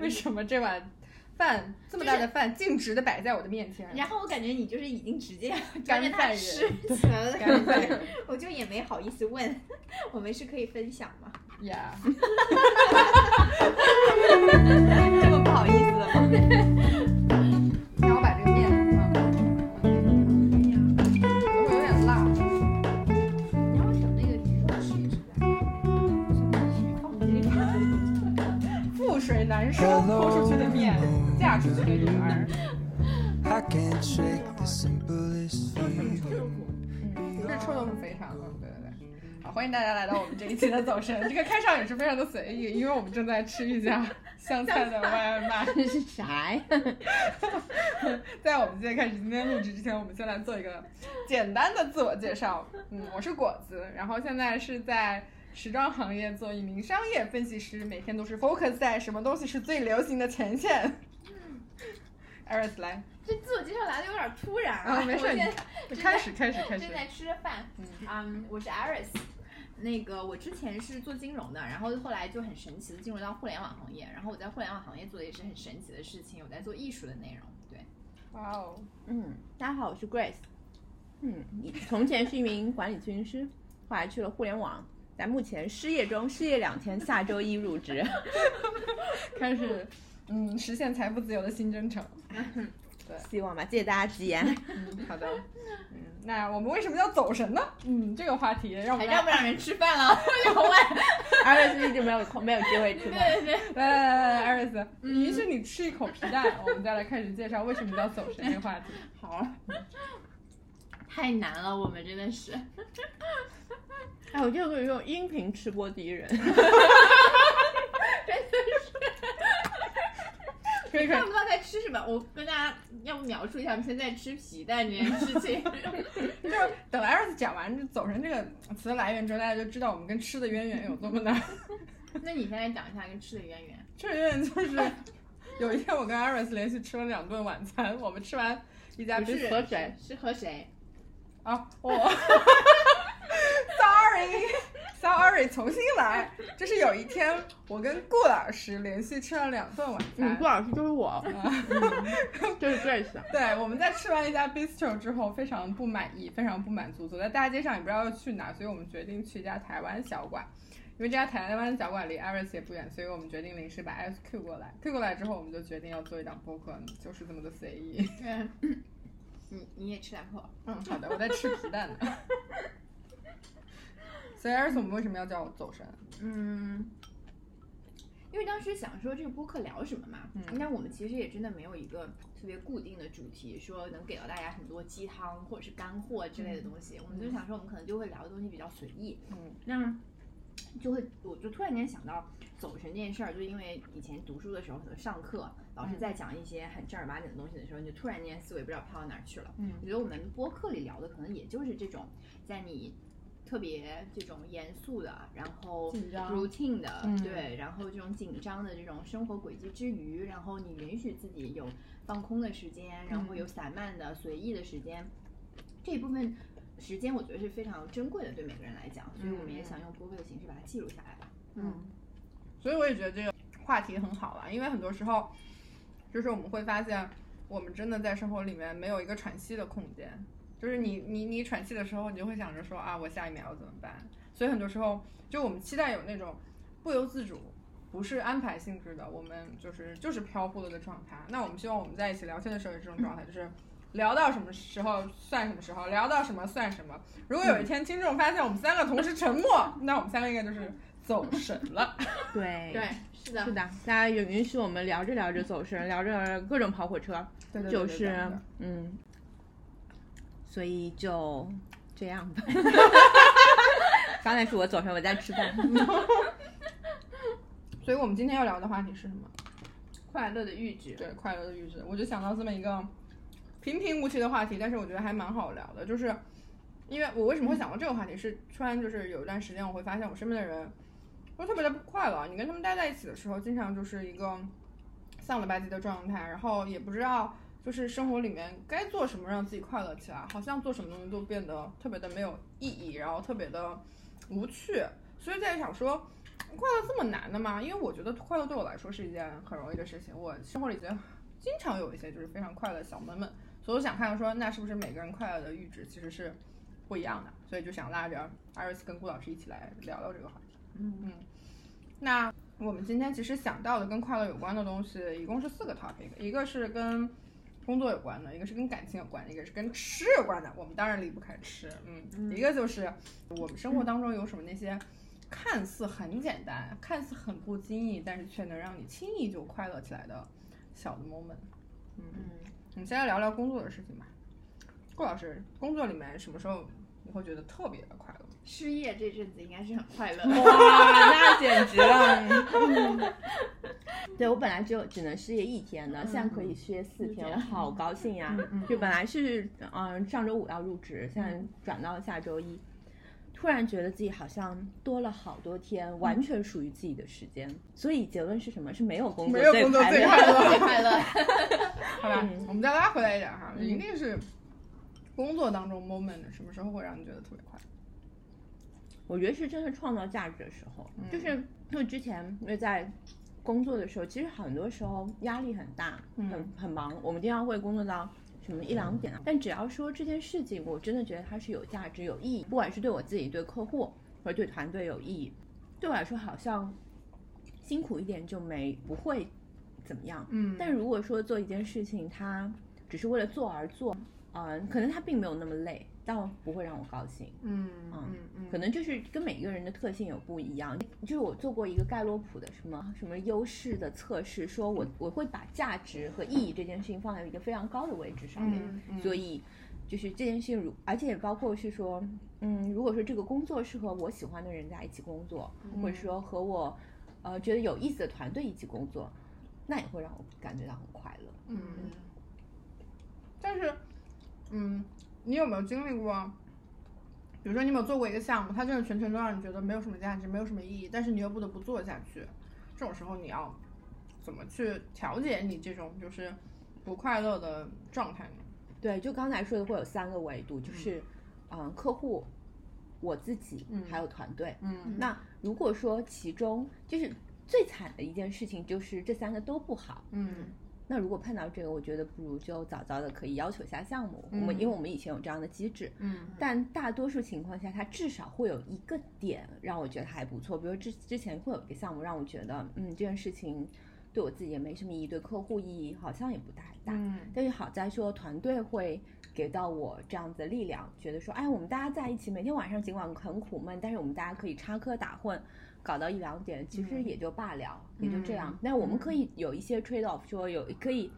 为什么这碗饭这么大的饭径直的摆在我的面前？然后我感觉你就是已经直接干饭人我就也没好意思问，我们是可以分享吗？呀，这么不好意思的吗？嫁出去的女儿。I can't shake the simplest 臭.豆是臭豆腐肥肠，嗯，对对对。好，欢迎大家来到我们这一期的走神。这个开场也是非常的随意，因为我们正在吃一家湘菜的外卖。这是啥呀？在我们今天开始今天录制之前，我们先来做一个简单的自我介绍。嗯，我是果子，然后现在是在时装行业做一名商业分析师，每天都是 focus 在什么东西是最流行的前线。Iris 来，这自我介绍来的有点突然啊，没事，开始开始开始正。在吃着饭。嗯，我是 Iris。那个我之前是做金融的，然后后来就很神奇的进入到互联网行业，然后我在互联网行业做的也是很神奇的事情，我在做艺术的内容。对，哇哦，嗯，大家好，我是 Grace。嗯，以从前是一名管理咨询师，后来去了互联网，在目前失业中，失业两天，下周一入职。开始嗯实现财富自由的新征程。希望吧，谢谢大家吉言。嗯，好的。嗯，那我们为什么叫走神呢？嗯，这个话题让我们还让不让人吃饭了？我就问。阿瑞斯一直没有空，没有机会吃饭。对对对，来来来来，艾瑞斯，允许你吃一口皮蛋，我们再来开始介绍为什么叫走神这个话题。好。太难了，我们真的是。哎，我就可以用音频吃播第一人。可以可以看不，知道在吃什么，我跟大家要不描述一下我们现在吃皮蛋这件事情。就是等艾瑞斯讲完“走神”这个词的来源之后，大家就知道我们跟吃的渊源有多么的。那你现在讲一下跟吃的渊源。吃的渊源就是 有一天我跟艾瑞斯连续吃了两顿晚餐，我们吃完一家不是和谁？是和谁？啊，我，sorry sorry，重新来。就是有一天，我跟顾老师连续吃了两顿晚餐。嗯，顾老师就是我，就是 Grace。对，我们在吃完一家 bistro 之后，非常不满意，非常不满足，走在大街上也不知道要去哪，所以我们决定去一家台湾小馆。因为这家台湾小馆离 Iris 也不远，所以我们决定临时把 Iris Q 过来。Q 过来之后，我们就决定要做一档播客，就是这么的随意。对。你你也吃两口。嗯，好的，我在吃皮蛋呢。所以 Iris，我们为什么要叫走神？嗯，因为当时想说这个播客聊什么嘛，嗯但我们其实也真的没有一个特别固定的主题，说能给到大家很多鸡汤或者是干货之类的东西。我们就想说，我们可能就会聊的东西比较随意，嗯那就会我就突然间想到走神这件事儿，就因为以前读书的时候，可能上课老师在讲一些很正儿八经的东西的时候，你就突然间思维不知道飘到哪儿去了。嗯我觉得我们播客里聊的可能也就是这种，在你特别这种严肃的，然后 routine 的，嗯对，然后这种紧张的这种生活轨迹之余，然后你允许自己有放空的时间，然后有散漫的、随意的时间，这一部分时间我觉得是非常珍贵的，对每个人来讲，所以我们也想用播客的形式把它记录下来吧。嗯，所以我也觉得这个话题很好了，因为很多时候，就是我们会发现，我们真的在生活里面没有一个喘息的空间。就是你你你喘气的时候，你就会想着说啊，我下一秒要怎么办？所以很多时候，就我们期待有那种不由自主，不是安排性质的，我们就是就是飘忽了的状态。那我们希望我们在一起聊天的时候有这种状态，就是聊到什么时候算什么时候，聊到什么算什么。如果有一天听众发现我们三个同时沉默，那我们三个应该就是走神了。对对，是的，是的，大家也允许我们聊着聊着走神，聊着聊着各种跑火车，对对对就是嗯，所以就这样吧。刚才是我走神，我在吃饭。所以我们今天要聊的话题是什么？快乐的阈值。对，快乐的阈值。我就想到这么一个平平无奇的话题，但是我觉得还蛮好聊的。就是因为我为什么会想到这个话题，是突然就是有一段时间，我会发现我身边的人都特别的不快乐。你跟他们待在一起的时候，经常就是一个丧了吧唧的状态，然后也不知道就是生活里面该做什么让自己快乐起来，好像做什么东西都变得特别的没有意义，然后特别的无趣。所以在想说，快乐这么难的吗？因为我觉得快乐对我来说是一件很容易的事情，我生活里经经常有一些就是非常快乐的小闷闷，所以我想看看说，那是不是每个人快乐的阈值其实是不一样的，所以就想拉着艾瑞斯跟顾老师一起来聊聊这个话题。嗯嗯，那我们今天其实想到的跟快乐有关的东西，一共是四个 topic，一个是跟工作有关的，一个是跟感情有关的，一个是跟吃有关的。我们当然离不开吃，嗯，一个就是我们生活当中有什么那些看似很简单、看似很不经意，但是却能让你轻易就快乐起来的小的 moment。嗯，我们先来聊聊工作的事情吧。顾老师，工作里面什么时候你会觉得特别的快乐？失业这阵子应该是很快乐。哇，那简直了！对我本来只有只能失业一天的，现在可以失业四天，我好高兴呀！就本来是嗯上周五要入职，现在转到了下周一，突然觉得自己好像多了好多天完全属于自己的时间。所以结论是什么？是没有工作没有工作最快快乐最快乐。好吧，我们再拉回来一点哈，一定是工作当中 moment 什么时候会让你觉得特别快乐？我觉得是真的创造价值的时候，就是因为之前因为在工作的时候，其实很多时候压力很大，很很忙，我们经常会工作到什么一两点啊。但只要说这件事情，我真的觉得它是有价值、有意义，不管是对我自己、对客户或者对团队有意义，对我来说好像辛苦一点就没不会怎么样。嗯但如果说做一件事情，它只是为了做而做，嗯、可能它并没有那么累，但不会让我高兴。嗯嗯嗯，可能就是跟每一个人的特性有不一样。就是我做过一个盖洛普的什么什么优势的测试，说我我会把价值和意义这件事情放在一个非常高的位置上面，嗯嗯所以就是这件事情如，而且也包括是说，嗯，如果说这个工作是和我喜欢的人在一起工作，或者说和我呃觉得有意思的团队一起工作，那也会让我感觉到很快乐。嗯，但是，嗯，你有没有经历过？比如说，你有没有做过一个项目，它真的全程都让你觉得没有什么价值，没有什么意义，但是你又不得不做下去。这种时候，你要怎么去调节你这种就是不快乐的状态呢？对，就刚才说的会有三个维度，就是嗯、客户、我自己嗯还有团队。嗯那如果说其中就是最惨的一件事情，就是这三个都不好。嗯那如果碰到这个，我觉得不如就早早的可以要求一下项目。我们嗯因为我们以前有这样的机制，嗯但大多数情况下，它至少会有一个点让我觉得还不错。比如之之前会有一个项目让我觉得，嗯，这件事情对我自己也没什么意义，对客户意义好像也不太大。嗯但是好在说团队会给到我这样子的力量，觉得说，哎，我们大家在一起，每天晚上尽管很苦闷，但是我们大家可以插科打诨，搞到一两点，其实也就罢了，也就这样。那我们可以有一些 trade off，说有可以。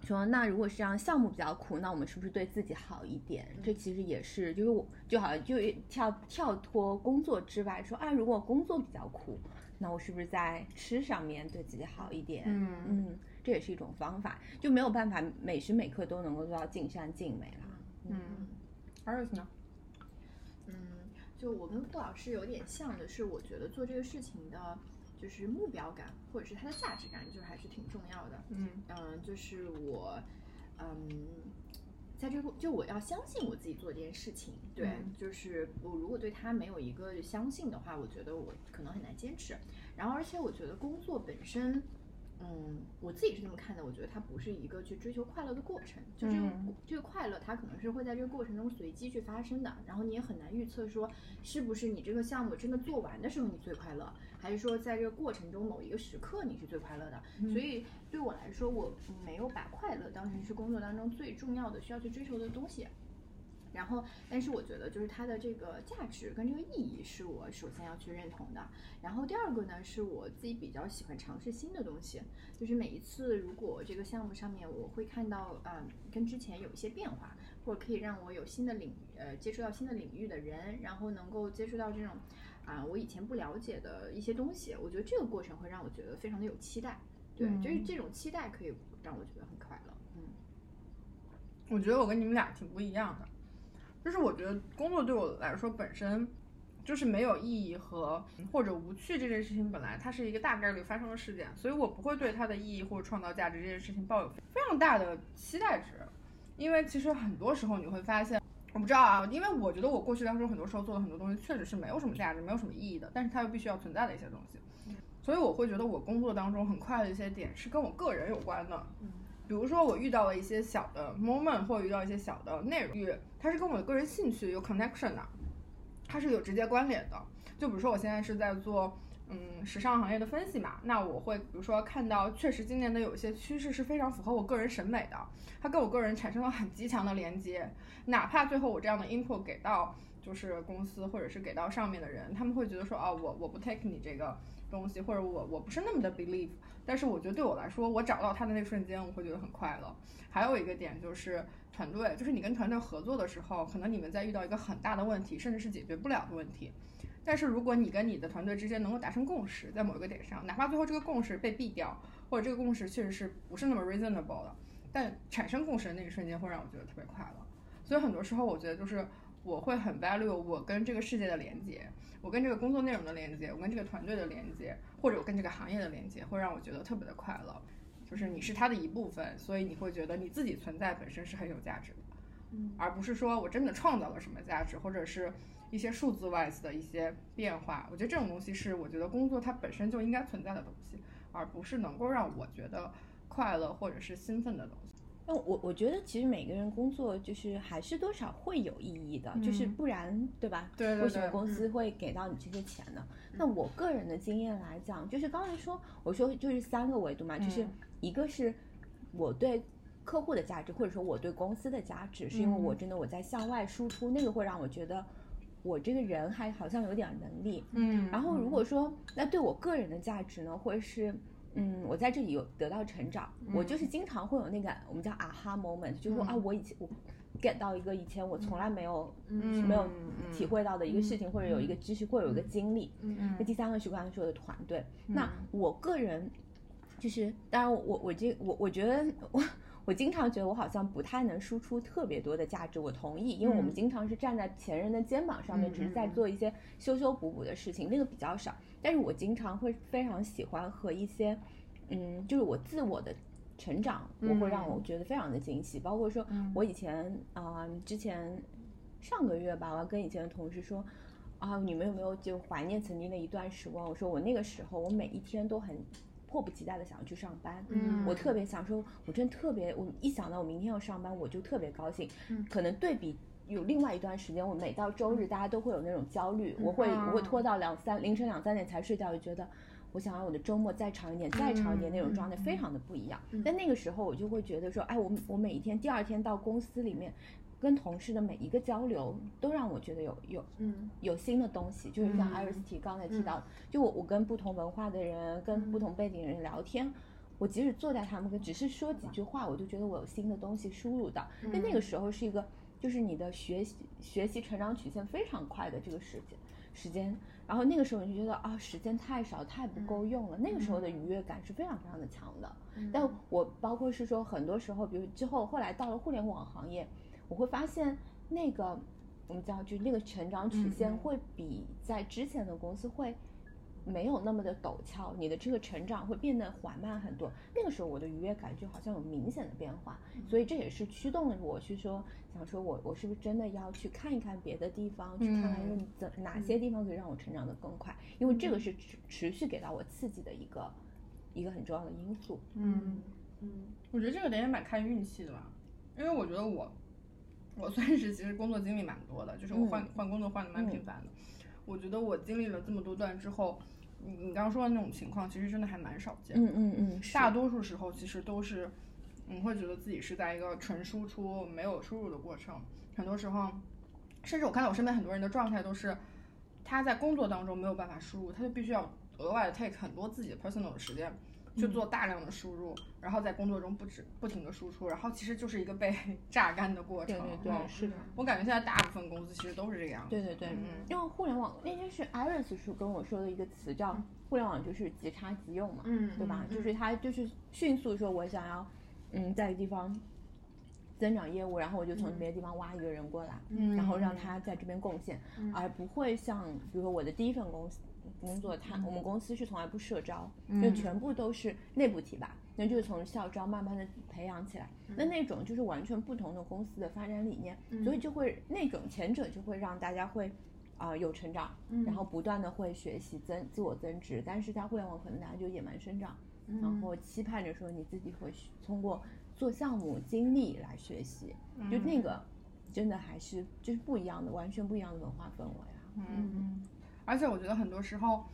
说那如果是让，项目比较苦，那我们是不是对自己好一点？这其实也是，就是我就好像就跳跳脱工作之外，说啊，如果工作比较苦，那我是不是在吃上面对自己好一点？嗯嗯，这也是一种方法，就没有办法每时每刻都能够做到尽善尽美了。嗯 i s 呢？嗯，就我跟顾老师有点像的是，我觉得做这个事情的，就是目标感或者是它的价值感，就还是挺重要的。嗯嗯，就是我，嗯，在这个就我要相信我自己做这件事情，对，嗯就是我如果对它没有一个相信的话，我觉得我可能很难坚持。然后，而且我觉得工作本身。嗯，我自己是这么看的，我觉得它不是一个去追求快乐的过程，就这个、嗯这个快乐，它可能是会在这个过程中随机去发生的，然后你也很难预测说是不是你这个项目真的做完的时候你最快乐，还是说在这个过程中某一个时刻你是最快乐的。所以对我来说，我没有把快乐当成是工作当中最重要的需要去追求的东西。然后，但是我觉得就是它的这个价值跟这个意义是我首先要去认同的。然后第二个呢，是我自己比较喜欢尝试新的东西，就是每一次如果这个项目上面我会看到啊、跟之前有一些变化，或者可以让我有新的领呃接触到新的领域的人，然后能够接触到这种啊、我以前不了解的一些东西，我觉得这个过程会让我觉得非常的有期待。对，嗯就是这种期待可以让我觉得很快乐。嗯我觉得我跟你们俩挺不一样的，就是我觉得工作对我来说本身就是没有意义和或者无趣这件事情本来它是一个大概率发生的事件，所以我不会对它的意义或者创造价值这件事情抱有非常大的期待值，因为其实很多时候你会发现。我不知道啊，因为我觉得我过去当中很多时候做的很多东西确实是没有什么价值、没有什么意义的，但是它又必须要存在的一些东西，所以我会觉得我工作当中很快的一些点是跟我个人有关的。比如说我遇到了一些小的 moment，或者遇到一些小的内容，它是跟我的个人兴趣有 connection 的，它是有直接关联的。就比如说我现在是在做嗯时尚行业的分析嘛，那我会比如说看到确实今年的有一些趋势是非常符合我个人审美的，它跟我个人产生了很极强的连接，哪怕最后我这样的 input 给到就是公司或者是给到上面的人，他们会觉得说啊我我不 take 你这个东西，或者我我不是那么的 believe，但是我觉得对我来说，我找到他的那瞬间，我会觉得很快乐。还有一个点就是团队，就是你跟团队合作的时候，可能你们在遇到一个很大的问题，甚至是解决不了的问题。但是如果你跟你的团队之间能够达成共识，在某一个点上，哪怕最后这个共识被毙掉，或者这个共识确实是不是那么 reasonable 的，但产生共识的那一瞬间会让我觉得特别快乐。所以很多时候，我觉得就是我会很 value 我跟这个世界的连接，我跟这个工作内容的连接，我跟这个团队的连接，或者我跟这个行业的连接，会让我觉得特别的快乐。就是你是它的一部分，所以你会觉得你自己存在本身是很有价值的，嗯而不是说我真的创造了什么价值，或者是一些数字 wise 的一些变化。我觉得这种东西是我觉得工作它本身就应该存在的东西，而不是能够让我觉得快乐或者是兴奋的东西。那我我觉得其实每个人工作就是还是多少会有意义的，就是嗯不然对吧？对对为什么公司会给到你这些钱呢？那我个人的经验来讲，就是刚才说我说就是三个维度嘛，就是嗯一个是我对客户的价值，或者说我对公司的价值，是因为我嗯真的我在向外输出，那个会让我觉得我这个人还好像有点能力。嗯然后如果说那对我个人的价值呢，会是嗯，我在这里有得到成长，我就是经常会有那个我们叫 aha moment，就是说、嗯啊，我以前我 get 到一个以前我从来没有、嗯没有嗯体会到的一个事情，或者有一个知识，或者有一个经历。嗯那第三个是刚才说的团队。那我个人就是，当然我我这我我觉得我。我经常觉得我好像不太能输出特别多的价值，我同意，因为我们嗯经常是站在前人的肩膀上面，嗯只是在嗯嗯做一些修修补补的事情，那个比较少。但是我经常会非常喜欢和一些，嗯，就是我自我的成长，我会让我觉得非常的惊喜。包括说我以前啊、之前上个月吧，我要跟以前的同事说。啊，你们有没有就怀念曾经的一段时光？我说我那个时候，我每一天都很迫不及待的想要去上班。嗯我特别想说，我真特别，我一想到我明天要上班，我就特别高兴。嗯可能对比有另外一段时间，我每到周日，大家都会有那种焦虑，我会我会嗯。拖到两三凌晨两三点才睡觉，就觉得我想让我的周末再长一点，再长一点，那种状态非常的不一样。但那个时候我就会觉得说，哎，我我每一天第二天到公司里面。跟同事的每一个交流，都让我觉得有有嗯。有新的东西，就是像嗯。Iris 提刚才提到的，就我我跟不同文化的人、跟不同背景的人聊天，我即使坐在他们跟只是说几句话，我就觉得我有新的东西输入到。但那个时候是一个，就是你的学习学习成长曲线非常快的这个时间时间，然后那个时候你就觉得啊，时间太少，太不够用了。那个时候的愉悦感是非常非常的强的。但我包括是说，很多时候，比如之后后来到了互联网行业，我会发现那个我们叫就那个成长曲线会比在之前的公司会没有那么的陡峭，你的这个成长会变得缓慢很多。那个时候我的愉悦感就好像有明显的变化，所以这也是驱动了我去说想说我我是不是真的要去看一看别的地方，去看看嗯说怎哪些地方可以让我成长的更快，因为这个是持持续给到我刺激的一个一个很重要的因素。嗯，嗯我觉得这个点也蛮看运气的吧，因为我觉得我，我算是其实工作经历蛮多的，就是我换、换工作换的蛮频繁的。我觉得我经历了这么多段之后，你你刚刚说的那种情况，其实真的还蛮少见的。嗯嗯嗯，大多数时候其实都是，你会觉得自己是在一个纯输出没有输入的过程。很多时候，甚至我看到我身边很多人的状态都是，他在工作当中没有办法输入，他就必须要额外的 take 很多自己的 personal 的时间去做大量的输入，然后在工作中不止不停的输出，然后其实就是一个被 榨干的过程。对对对，嗯是的。我感觉现在大部分公司其实都是这个样子。对对对，嗯因为互联网那天是 Iris 是跟我说的一个词叫互联网就是即插即用嘛，嗯对吧？嗯就是他就是迅速说，我想要嗯在一个地方增长业务，然后我就从别的地方挖一个人过来，嗯然后让他在这边贡献，而不会像比如说我的第一份公司工作，他我们公司是从来不社招，嗯就全部都是内部提拔，那就是从校招慢慢的培养起来。那那种就是完全不同的公司的发展理念，所以就会那种前者就会让大家会。啊、有成长，然后不断的会学习增自我增值，但是在互联网可能大家就野蛮生长，然后期盼着说你自己会学通过做项目经历来学习，就那个真的还是就是不一样的，完全不一样的文化氛围啊。嗯，而且我觉得很多时候，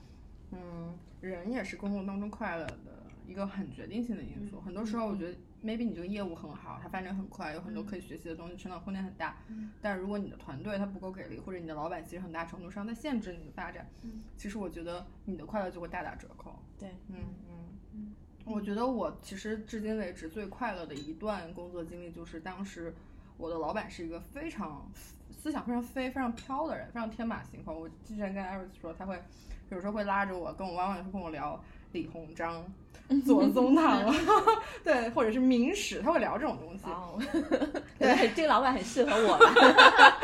嗯，人也是工作当中快乐的一个很决定性的因素。很多时候，我觉得 maybe 你这个业务很好，它发展很快，有很多可以学习的东西，成长空间很大。但是如果你的团队它不够给力，或者你的老板其实很大程度上在限制你的发展，其实我觉得你的快乐就会大打折扣。对，嗯嗯，我觉得我其实至今为止最快乐的一段工作经历，就是当时我的老板是一个非常思想非常飞、非常飘的人，非常天马行空。我之前跟艾瑞斯说，他会有时候会拉着我，跟我弯弯跟我聊李鸿章、左宗棠，对，或者是明史，他会聊这种东西。哦，对，这个老板很适合我吧？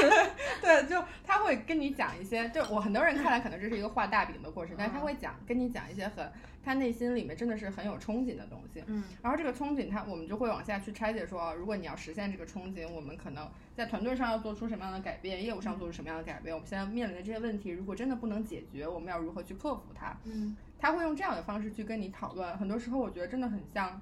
对，就他会跟你讲一些，就我很多人看来可能这是一个画大饼的过程，但是他会讲跟你讲一些很他内心里面真的是很有憧憬的东西。嗯，然后这个憧憬他我们就会往下去拆解说，哦如果你要实现这个憧憬，我们可能在团队上要做出什么样的改变，业务上做出什么样的改变，我们现在面临的这些问题，如果真的不能解决，我们要如何去克服它？嗯，他会用这样的方式去跟你讨论，很多时候我觉得真的很像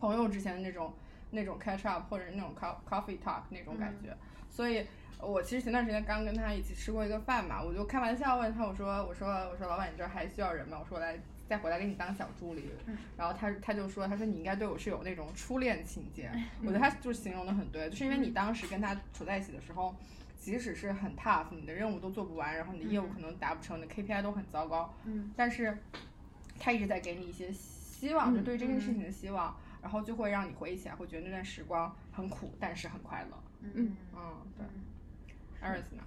朋友之前的那种那种 catch up 或者是那种 co- coffee talk 那种感觉。所以，我其实前段时间刚跟他一起吃过一个饭嘛，我就开玩笑问他，我说我说我说老板，你这儿还需要人吗？我说我来再回来给你当小助理。然后他他就说，他说你应该对我是有那种初恋情节。我觉得他就是形容的很对，就是因为你当时跟他处在一起的时候。即使是很 tough，你的任务都做不完，然后你的业务可能达不成，你的 KPI 都很糟糕，嗯，但是他一直在给你一些希望，就对于这件事情的希望，然后就会让你回忆起来，会觉得那段时光很苦，但是很快乐。嗯嗯，对。Iris 呢？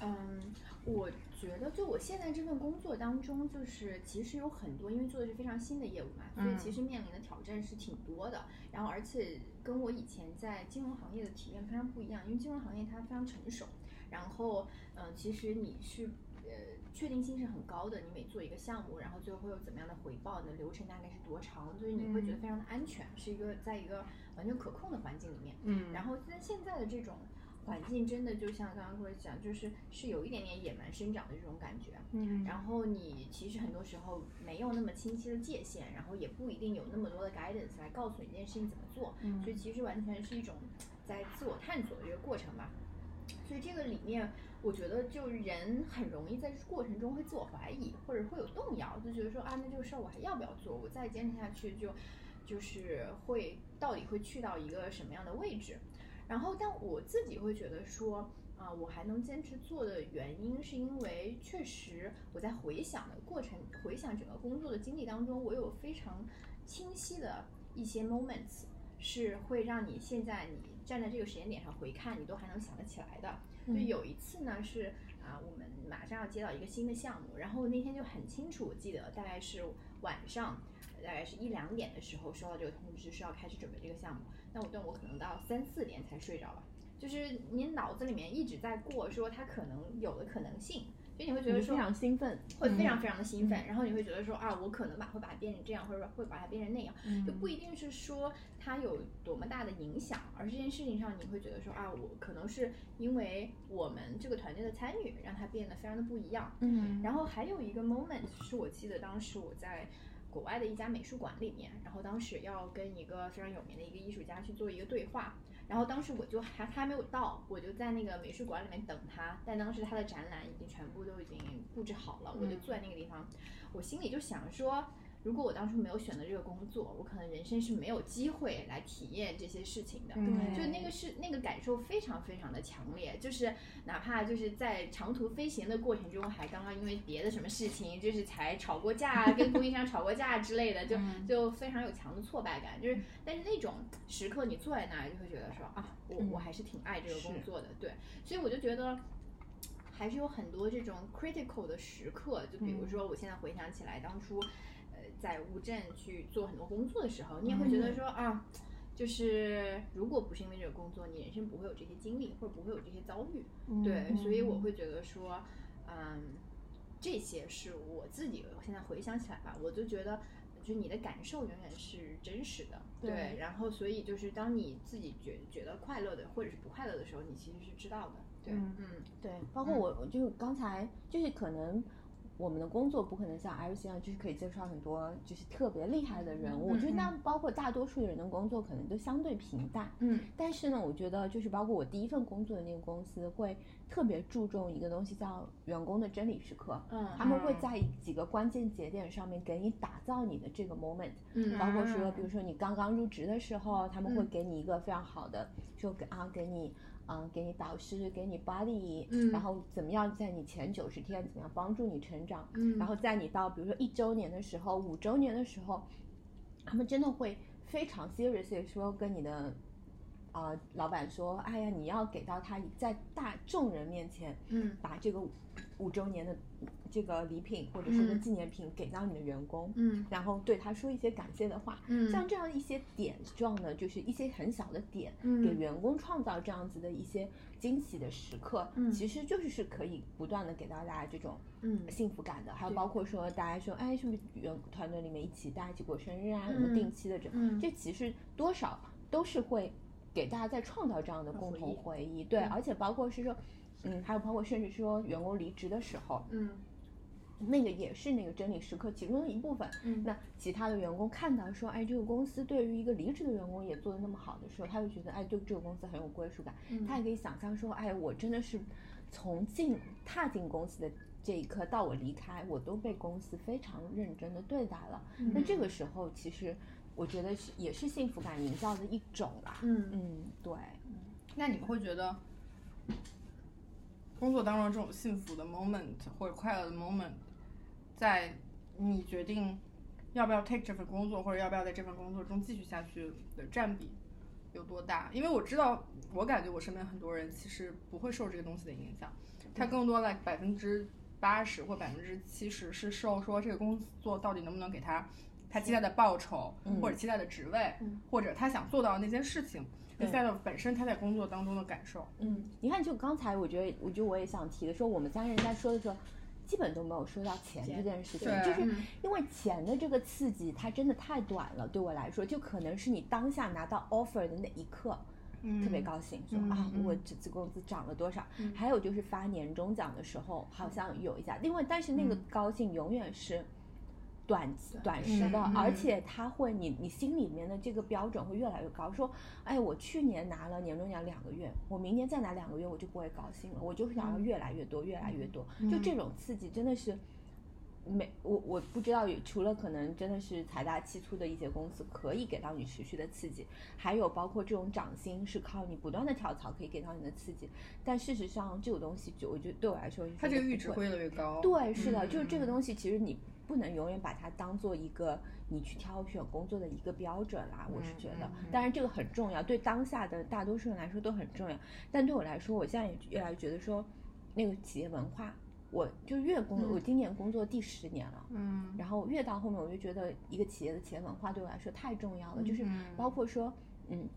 嗯，我觉得就我现在这份工作当中，就是其实有很多，因为做的是非常新的业务嘛，所以嗯其实面临的挑战是挺多的。然后而且跟我以前在金融行业的体验非常不一样，因为金融行业它非常成熟，然后嗯、呃其实你是呃确定性是很高的，你每做一个项目，然后最后会有怎么样的回报，你的流程大概是多长，就是你会觉得非常的安全，是一个在一个完全可控的环境里面。嗯然后在现在的这种环境，真的就像刚刚或者讲，就是是有一点点野蛮生长的这种感觉。嗯然后你其实很多时候没有那么清晰的界限，然后也不一定有那么多的 guidance 来告诉你这件事情怎么做，嗯所以其实完全是一种在自我探索的一个过程吧。所以这个里面，我觉得就人很容易在过程中会自我怀疑，或者会有动摇，就觉得说啊，那这个事儿我还要不要做？我再坚持下去就就是会到底会去到一个什么样的位置？然后，但我自己会觉得说，啊、我还能坚持做的原因，是因为确实我在回想的过程，回想整个工作的经历当中，我有非常清晰的一些 moments，是会让你现在你站在这个时间点上回看，你都还能想得起来的。就有一次呢，是啊，我们马上要接到一个新的项目，然后那天就很清楚，我记得大概是晚上，大概是一两点的时候收到这个通知，是要开始准备这个项目。那我但我可能到三四点才睡着吧，就是你脑子里面一直在过说它可能有的可能性，就你会觉得说非常兴奋，会非常非常的兴奋，然后你会觉得说啊，我可能把会把它变成这样，或者会把它变成那样，就不一定是说它有多么大的影响，而这件事情上你会觉得说啊，我可能是因为我们这个团队的参与，让它变得非常的不一样。嗯。然后还有一个 moment 是我记得当时我在国外的一家美术馆里面，然后当时要跟一个非常有名的一个艺术家去做一个对话，然后当时我就还他还没有到，我就在那个美术馆里面等他，但当时他的展览已经全部都已经布置好了，我就坐在那个地方，我心里就想说。如果我当初没有选择这个工作，我可能人生是没有机会来体验这些事情的。嗯就那个是那个感受非常非常的强烈，就是哪怕就是在长途飞行的过程中，还刚刚因为别的什么事情，就是才吵过架，跟供应商吵过架之类的，就就非常有强的挫败感。就是但是那种时刻，你坐在那儿就会觉得说啊，我我还是挺爱这个工作的，对，所以我就觉得。还是有很多这种 critical 的时刻，就比如说，我现在回想起来，当初，呃，在乌镇去做很多工作的时候，你也会觉得说啊，就是如果不是因为这个工作，你人生不会有这些经历，或者不会有这些遭遇。对，所以我会觉得说，嗯，这些是我自己现在回想起来吧，我就觉得。就你的感受永远是真实的，对然后所以就是当你自己觉觉得快乐的或者是不快乐的时候，你其实是知道的，对，嗯嗯。对，包括我，我就刚才就是可能我们的工作不可能像 Iris 一样，就是可以介绍很多就是特别厉害的人物。我觉得那包括大多数人的工作可能都相对平淡。嗯但是呢，我觉得就是包括我第一份工作的那个公司会特别注重一个东西叫员工的真理时刻。嗯他们会在几个关键节点上面给你打造你的这个 moment，嗯包括说，啊比如说你刚刚入职的时候，他们会嗯给你一个非常好的，就给啊给你，嗯，给你导师，给你 buddy，、嗯然后怎么样在你前九十天怎么样帮助你成长，嗯然后在你到比如说一周年的时候、五周年的时候，他们真的会非常 serious 地说跟你的。啊、老板说，哎呀，你要给到他在大众人面前，嗯把这个五五周年的这个礼品或者是个嗯纪念品给到你的员工，嗯然后对他说一些感谢的话，嗯像这样一些点状的，就是一些很小的点，嗯给员工创造这样子的一些惊喜的时刻，嗯其实就是是可以不断的给到大家这种嗯幸福感的。还有包括说大家说，哎，是不是员团队里面一起大家一起过生日啊，什嗯么定期的这，嗯这其实多少都是会给大家在创造这样的共同回忆。对，嗯而且包括是说，嗯，还有包括甚至说员工离职的时候，嗯那个也是那个真理时刻其中的一部分。嗯那其他的员工看到说，哎，这个公司对于一个离职的员工也做的那么好的时候，他就觉得，哎，对这个公司很有归属感。嗯他也可以想象说，哎，我真的是从进踏进公司的这一刻到我离开，我都被公司非常认真的对待了。嗯那这个时候，其实我觉得是也是幸福感营造的一种啦。嗯嗯，对。那你们会觉得工作当中这种幸福的 moment 或者快乐的 moment，在你决定要不要 take 这份工作或者要不要在这份工作中继续下去的占比有多大？因为我知道，我感觉我身边很多人其实不会受这个东西的影响，他更多 like 百分之八十或百分之七十是受说这个工作到底能不能给他他期待的报酬、嗯或者期待的职位，嗯或者他想做到的那件事情。对 instead of 本身他在工作当中的感受，嗯，你看，就刚才我觉得，我觉得我也想提的，说我们三个人在说的时候，基本都没有说到钱这件事情，对就是嗯因为钱的这个刺激，它真的太短了，对我来说，就可能是你当下拿到 offer 的那一刻，嗯特别高兴，说嗯啊，嗯我这次工资涨了多少？嗯还有就是发年终奖的时候，好像有一下，另外，但是那个嗯高兴永远是短短短时的，嗯而且他会，你你心里面的这个标准会越来越高。说，哎，我去年拿了年终奖两个月，我明年再拿两个月，我就不会高兴了，我就是想要嗯越来越多，越来越多。嗯就这种刺激真的是。没，我我不知道，除了可能真的是财大气粗的一些公司可以给到你持续的刺激，还有包括这种涨薪是靠你不断的跳槽可以给到你的刺激，但事实上这个东西就我觉得对我来说，它这个阈值会越来越高。对，是的，嗯就是这个东西，其实你不能永远把它当做一个你去挑选工作的一个标准啦。我是觉得当然这个很重要，对当下的大多数人来说都很重要。但对我来说，我现在也越来越觉得说，那个企业文化，我就越工作，嗯我今年工作第十年了。嗯然后越到后面，我就觉得一个企业的企业文化对我来说太重要了，就是嗯包括说，嗯，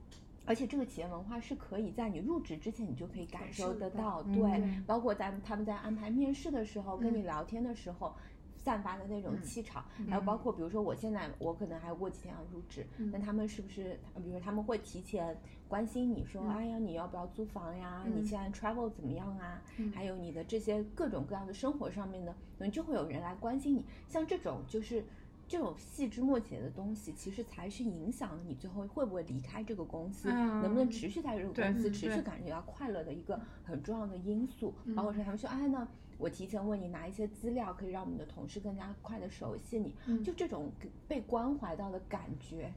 而且这个企业文化是可以在你入职之前你就可以感感受得到，嗯对，嗯包括在他们在安排面试的时候，跟你嗯聊天的时候。散发的那种嗯气场，还有包括比如说我现在我可能还有过几天要入职，嗯那他们是不是，比如说他们会提前关心你说，嗯哎呀你要不要租房呀？你嗯现在 travel 怎么样啊？嗯还有你的这些各种各样的生活上面的，嗯，就会有人来关心你。像这种就是这种细枝末节的东西，其实才是影响了你最后会不会离开这个公司，嗯能不能持续在这个公司持续感觉到快乐的一个很重要的因素。包括说他们说，哎，那我提前问你拿一些资料，可以让我们的同事更加快的熟悉你。嗯就这种被关怀到的感觉，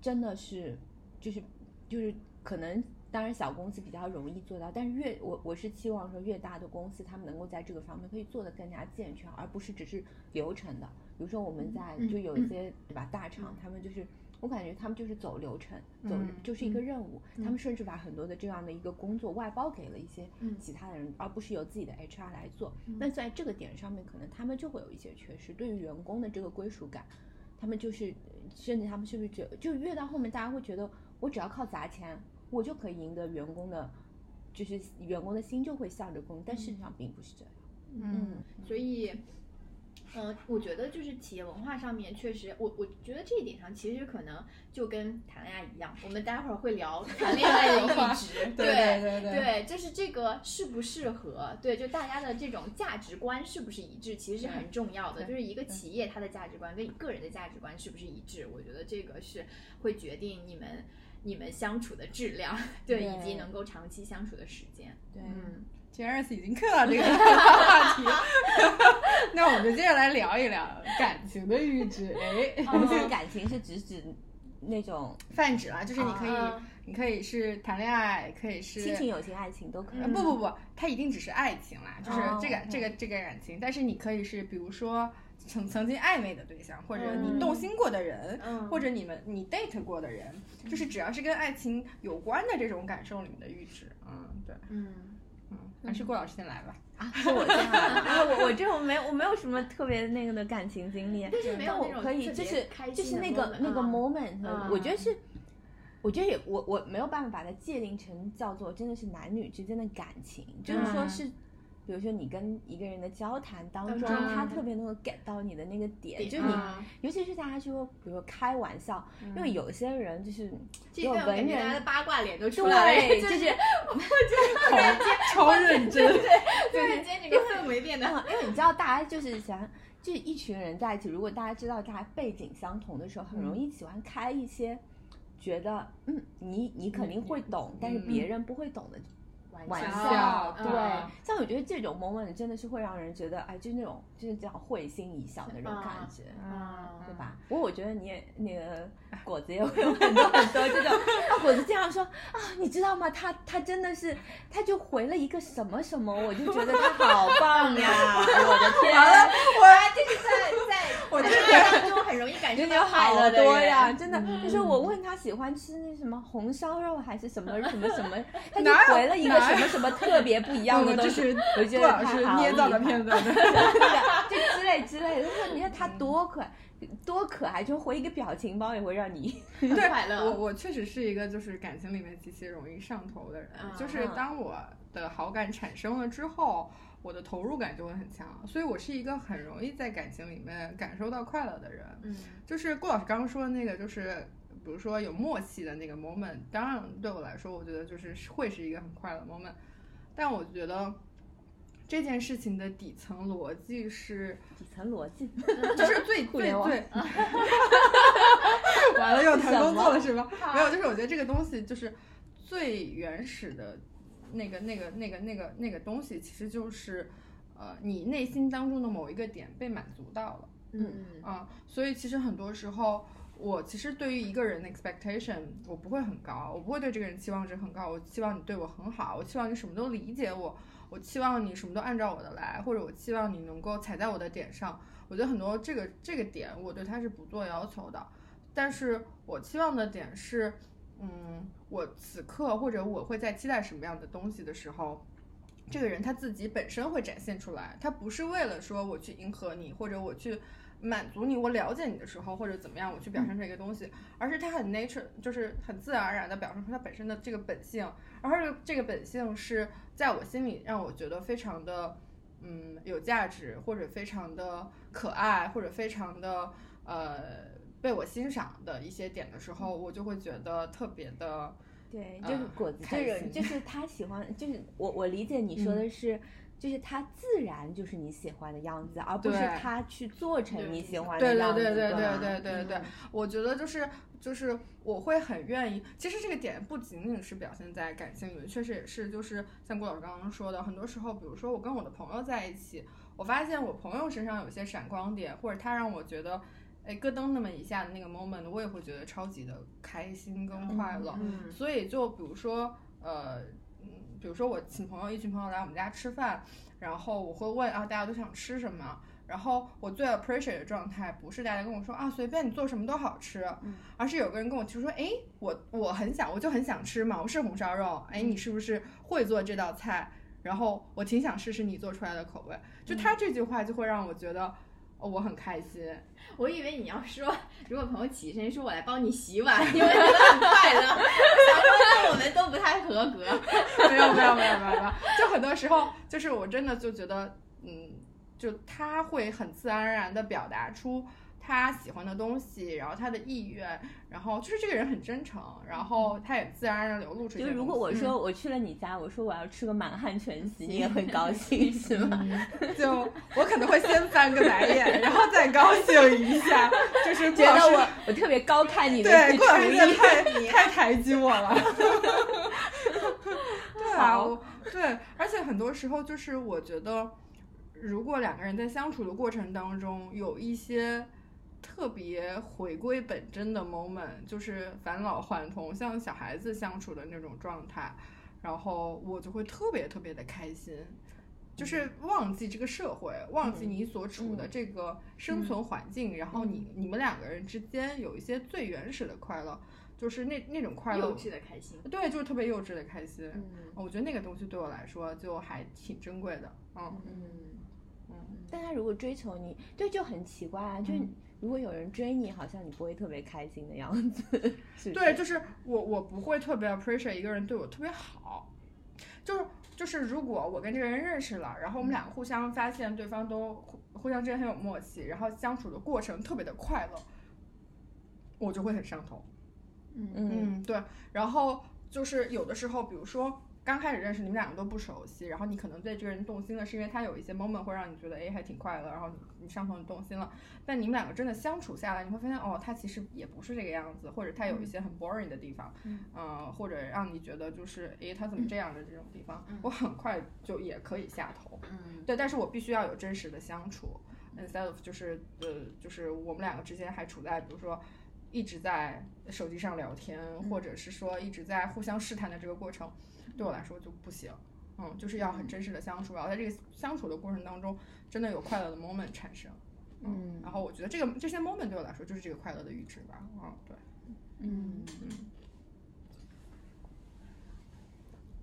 真的是，就是就是可能。当然，小公司比较容易做到，但是越我我是期望说越大的公司，他们能够在这个方面可以做得更加健全，而不是只是流程的。比如说我们在嗯就有一些对吧大厂，他们就是我感觉他们就是走流程，走嗯就是一个任务，嗯他们甚至把很多的这样的一个工作外包给了一些嗯其他的人，而不是由自己的 HR 来做。嗯那在这个点上面，可能他们就会有一些缺失，对于员工的这个归属感，他们就是甚至他们是不是觉就越到后面，大家会觉得我只要靠砸钱，我就可以赢得员工的，就是员工的心就会向着工，但事实上并不是这样。嗯，所以。嗯，我觉得就是企业文化上面确实，我我觉得这一点上其实可能就跟谈恋爱一样，我们待会儿会聊谈恋爱的 阈值，对对对就是这个适不适合，对，就大家的这种价值观是不是一致，其实是很重要的。就是一个企业它的价值观跟你个人的价值观是不是一致，我觉得这个是会决定你们你们相处的质量，对，对以及能够长期相处的时间。对，嗯，James 已经 Q 到这个 话题，那我们就接着来聊一聊感情的阈值。哎，我们这个感情是指指那种泛指啦，就是你可以，啊你可以是谈恋爱，可以是亲情、友情、爱情都可以。呃不不不，它一定只是爱情啦，就是哦这个、这个这个感情，但是你可以是比如说曾曾经暧昧的对象，或者你嗯。动心过的人，嗯。或者你们你 date 过的人，就是只要是跟爱情有关的这种感受里面的阈值，嗯，对，嗯。嗯，还是郭老师先来吧。啊，是我先来啊，我我这种没有我没有什么特别那个的感情经历，但是没有那种我可以就是就是那个那个啊 moment，嗯我觉得是。我觉得也我我没有办法把它界定成叫做真的是男女之间的感情，就是说嗯是，比如说你跟一个人的交谈当中，他特别能够 get 到你的那个点，就是你，嗯尤其是大家说，比如说开玩笑，因为有些人就是这个有文感觉大家的，八卦脸都出来就就是 超认真，对突然间这个氛围变得嗯，因为你知道，大家就是想，就是一群人在一起，如果大家知道大家背景相同的时候，很容易喜欢开一些觉得，嗯，你你肯定会懂，但是别人不会懂的玩笑对，像我觉得这种 moment 真的是会让人觉得，哎，就是那种就是这样会心一笑的那种感觉。嗯对吧？不过我觉得你也那个 果子也会有很多很多这种啊，果子经常说啊，你知道吗？他他真的是，他就回了一个什么什么，我就觉得他好棒呀！我的天，完了，我就是在在 我在这恋爱当中很容易感觉真的到快好乐的人多呀，真的。就是我问他喜欢吃那什么红烧肉还是什么什么什么，他就回了一个什么什么特别不一样的 东西。我觉郭老师得他捏造的片段。就之类之类的。就说你看他多可爱，多可爱，就回一个表情包也会让你 对快乐我我确实是一个就是感情里面极其容易上头的人，嗯就是当我的好感产生了之后，我的投入感就会很强，所以我是一个很容易在感情里面感受到快乐的人。嗯就是顾老师刚刚说的那个，就是比如说有默契的那个 moment，当然对我来说，我觉得就是会是一个很快乐的 moment，但我觉得这件事情的底层逻辑是，底层逻辑。就是最最最，完了又谈工作了是吧？啊没有，就是我觉得这个东西就是最原始的那个那个那个那个那个东西，其实就是呃你内心当中的某一个点被满足到了。嗯啊、所以其实很多时候，我其实对于一个人的 expectation 我不会很高，我不会对这个人期望值很高，我希望你对我很好，我希望你什么都理解我，我期望你什么都按照我的来，或者我期望你能够踩在我的点上。我觉得很多这个这个点，我对他是不做要求的，但是我期望的点是，嗯，我此刻或者我会在期待什么样的东西的时候，这个人他自己本身会展现出来，他不是为了说我去迎合你，或者我去满足你，我了解你的时候，或者怎么样，我去表现出一个东西，而是他很 nature，就是很自然而然的表现出他本身的这个本性，而这个这个本性是在我心里让我觉得非常的嗯有价值，或者非常的可爱，或者非常的呃被我欣赏的一些点的时候，我就会觉得特别的。对，嗯就是果子这开心个，就是他喜欢，就是我我理解你说的是，就是他自然就是你喜欢的样子，而不是对他去做成你喜欢的样子，对对对对对对对，我觉得就是就是我会很愿意。其实这个点不仅仅是表现在感情里面，确实也是就是像郭老师刚刚说的，很多时候，比如说我跟我的朋友在一起，我发现我朋友身上有些闪光点，或者他让我觉得。哎，咯噔那么一下的那个 moment，我也会觉得超级的开心跟快乐。嗯所以就比如说，呃，嗯，比如说我请朋友一群朋友来我们家吃饭，然后我会问啊，大家都想吃什么？然后我最 appreciate 的状态不是大家跟我说啊，随便你做什么都好吃，而是有个人跟我提出说，哎，我我很想，我就很想吃毛氏红烧肉，哎，你是不是会做这道菜？然后我挺想试试你做出来的口味。就他这句话就会让我觉得。哦，我很开心，我以为你要说，如果朋友起身说我来帮你洗碗，你会觉得很快乐。我想说，那我们都不太合格。没有没有没有没有没有，就很多时候就是我真的就觉得，嗯，就他会很自然而然的表达出他喜欢的东西，然后他的意愿，然后就是这个人很真诚，然后他也自然而然流露出这就。如果我说我去了你家，我说我要吃个满汉全席，你也会高兴是吗？嗯 就我可能会先翻个白眼，然后再高兴一下，就是觉得我我特别高看你的对，这顾老师厨艺。太太抬举我了。对啊，我对，而且很多时候就是我觉得，如果两个人在相处的过程当中有一些特别回归本真的 moment，就是返老还童，像小孩子相处的那种状态，然后我就会特别特别的开心。就是忘记这个社会，忘记你所处的这个生存环境，然后你你们两个人之间有一些最原始的快乐，就是那那种快乐幼，稚的开心。对，就是特别幼稚的开心。嗯我觉得那个东西对我来说就还挺珍贵的。嗯嗯嗯，但他如果追求你，对，就很奇怪啊。就嗯如果有人追你，好像你不会特别开心的样子，是是？对，就是我我不会特别 appreciate 一个人对我特别好，就是就是如果我跟这个人认识了，然后我们两个互相发现对方都互互相之间很有默契，然后相处的过程特别的快乐，我就会很上头。嗯嗯对，然后就是有的时候，比如说刚开始认识，你们两个都不熟悉，然后你可能对这个人动心了，是因为他有一些 moment 会让你觉得哎还挺快乐，然后你你上头你动心了。但你们两个真的相处下来，你会发现哦，他其实也不是这个样子，或者他有一些很 boring 的地方，嗯。呃，或者让你觉得就是哎他怎么这样的这种地方，我很快就也可以下头。嗯。对，但是我必须要有真实的相处，instead of 就是呃，就是我们两个之间还处在比如说一直在手机上聊天，或者是说一直在互相试探的这个过程，对我来说就不行。嗯，就是要很真实的相处，然后在这个相处的过程当中，真的有快乐的 moment 产生。嗯然后我觉得这个这些 moment 对我来说就是这个快乐的阈值吧。嗯，对。嗯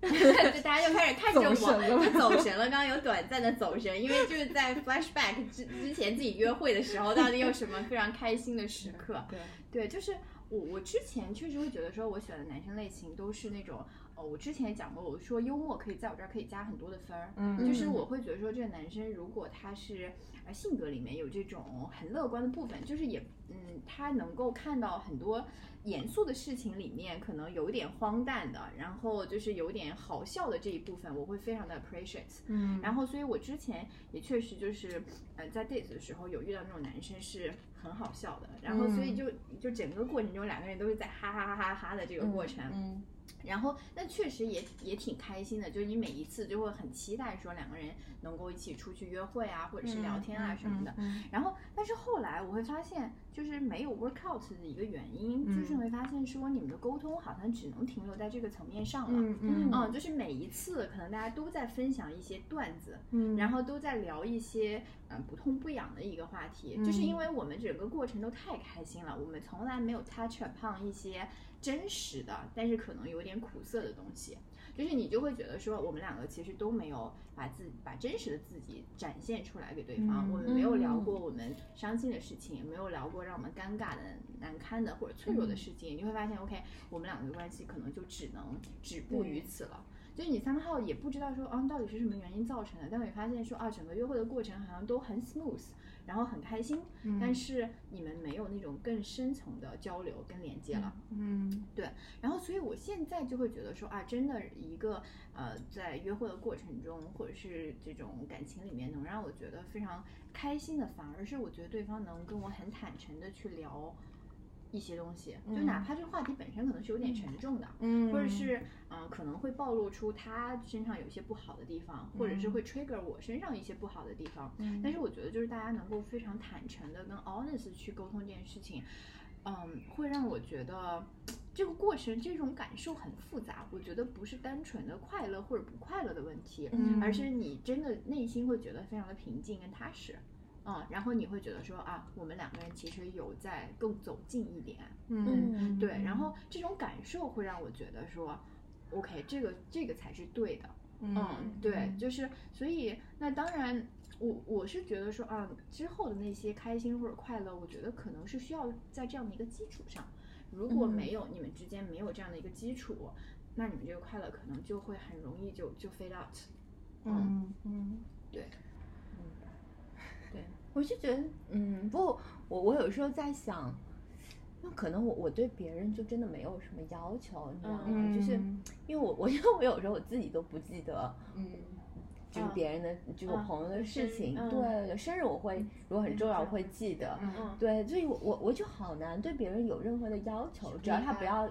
嗯，就大家又开始看着我，走神了就走神了。刚刚有短暂的走神，因为就是在 flashback 之之前自己约会的时候，到底有什么非常开心的时刻？对，对，就是我我之前确实会觉得说，我选的男生类型都是那种，呃，我之前也讲过，我说幽默可以在我这儿可以加很多的分儿，嗯就是我会觉得说，这个男生如果他是呃性格里面有这种很乐观的部分，就是也嗯，他能够看到很多严肃的事情里面可能有点荒诞的，然后就是有点好笑的这一部分，我会非常的 appreciate。嗯然后，所以我之前也确实就是，呃，在 date 的时候有遇到那种男生是很好笑的，然后所以就就整个过程中两个人都是在哈哈哈哈哈的这个过程，嗯然后那确实也也挺开心的，就是你每一次就会很期待说两个人能够一起出去约会啊，或者是聊天啊什么的。嗯然后，但是后来我会发现，就是没有 work out 的一个原因，嗯就是你会发现说你们的沟通好像只能停留在这个层面上了。嗯嗯嗯，就是每一次可能大家都在分享一些段子，嗯然后都在聊一些嗯、呃不痛不痒的一个话题，就是因为我们整个过程都太开心了，我们从来没有 touch upon 一些真实的，但是可能有点苦涩的东西。就是你就会觉得说，我们两个其实都没有把自把真实的自己展现出来给对方，嗯我们没有聊过我们伤心的事情，也没有聊过让我们尴尬的、难堪的或者脆弱的事情，你会发现，OK，我们两个的关系可能就只能止步于此了。就是你三号也不知道说，啊，到底是什么原因造成的，但你发现说，啊，整个约会的过程好像都很 smooth，然后很开心，但是你们没有那种更深层的交流跟连接了。嗯对然后，所以我现在就会觉得说啊，真的一个呃，在约会的过程中，或者是这种感情里面，能让我觉得非常开心的，反而是我觉得对方能跟我很坦诚的去聊一些东西，就哪怕这个话题本身可能是有点沉重的，嗯或者是嗯、呃可能会暴露出他身上有一些不好的地方，或者是会 trigger 我身上一些不好的地方。嗯但是我觉得就是大家能够非常坦诚的跟 honest 去沟通这件事情，嗯，会让我觉得这个过程这种感受很复杂。我觉得不是单纯的快乐或者不快乐的问题，嗯而是你真的内心会觉得非常的平静跟踏实。嗯，然后你会觉得说啊，我们两个人其实有在更走近一点，嗯对，然后这种感受会让我觉得说，OK，这个这个才是对的，嗯，对，就是所以那当然，我我是觉得说啊，之后的那些开心或者快乐，我觉得可能是需要在这样的一个基础上，如果没有你们之间没有这样的一个基础，那你们这个快乐可能就会很容易就就 fade out，嗯。嗯。对，我就觉得，嗯，不，我我有时候在想，那可能我我对别人就真的没有什么要求，你知道吗？嗯。就是因为我我因为我有时候我自己都不记得，嗯就是嗯。别人的，就是我嗯朋友的事情，嗯。对生日我会如果很重要我会记得，对，所以我我我就好难对别人有任何的要求，只要他不要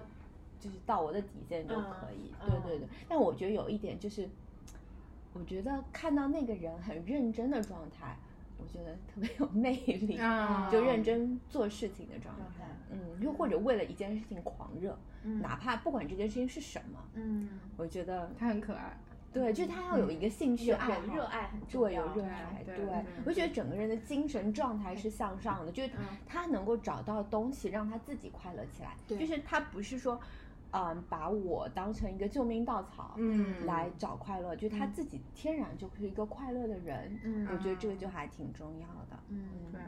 就是到我的底线就嗯可以。嗯对对对，但我觉得有一点就是，我觉得看到那个人很认真的状态，我觉得特别有魅力，啊，就认真做事情的状状态态。嗯，又或者为了一件事情狂热，嗯哪怕不管这件事情是什么，嗯，我觉得他很可爱。对，就是他要有一个兴趣爱好，有热爱很重对，要，有热爱，对我觉得整个人的精神状态是向上的，就是嗯他能够找到东西让他自己快乐起来，对就是他不是说，嗯，把我当成一个救命稻草，嗯。来找快乐，就他自己天然就是一个快乐的人，嗯。我觉得这个就还挺重要的，嗯对，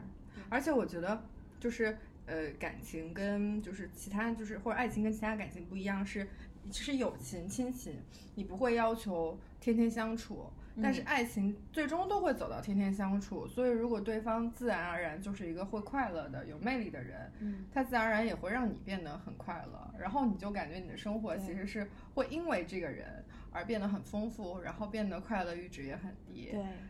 而且我觉得就是呃，感情跟就是其他就是或者爱情跟其他感情不一样，是是友情、亲情，你不会要求天天相处。但是爱情最终都会走到天天相处，所以如果对方自然而然就是一个会快乐的、有魅力的人，嗯。他自然而然也会让你变得很快乐，然后你就感觉你的生活其实是会因为这个人而变得很丰富，然后变得快乐阈值也很低。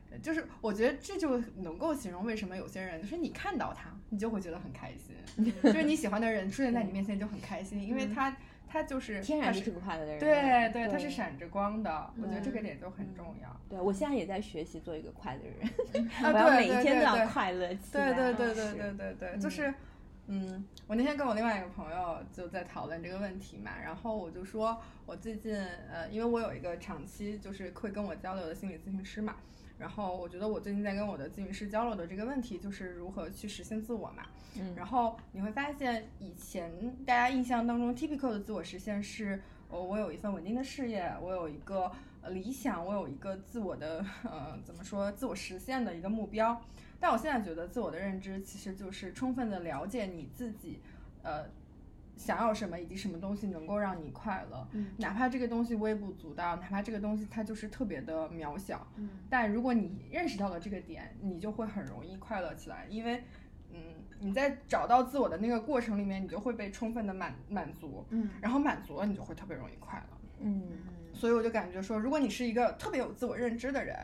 对，就是我觉得这就能够形容为什么有些人，就是你看到他，你就会觉得很开心，就是你喜欢的人出现在你面前就很开心，因为他他就是天然就是个快乐的人，对对，他是闪着光的，我觉得这个点就很重要。对我现在也在学习做一个快乐的人，啊，我要对每一天都要快乐起来，对对对对对对对，就是，嗯，我那天跟我另外一个朋友就在讨论这个问题嘛，然后我就说，我最近呃，因为我有一个长期就是会跟我交流的心理咨询师嘛，然后我觉得我最近在跟我的咨询师交流的这个问题就是如何去实现自我嘛，嗯然后你会发现以前大家印象当中 typical 的自我实现是，呃，我有一份稳定的事业，我有一个呃理想，我有一个自我的呃怎么说自我实现的一个目标。但我现在觉得自我的认知其实就是充分的了解你自己，呃，想要什么以及什么东西能够让你快乐，嗯。哪怕这个东西微不足道，哪怕这个东西它就是特别的渺小，嗯。但如果你认识到了这个点，你就会很容易快乐起来，因为，嗯，你在找到自我的那个过程里面，你就会被充分的满满足，嗯。然后满足了，你就会特别容易快乐。嗯。所以我就感觉说，如果你是一个特别有自我认知的人，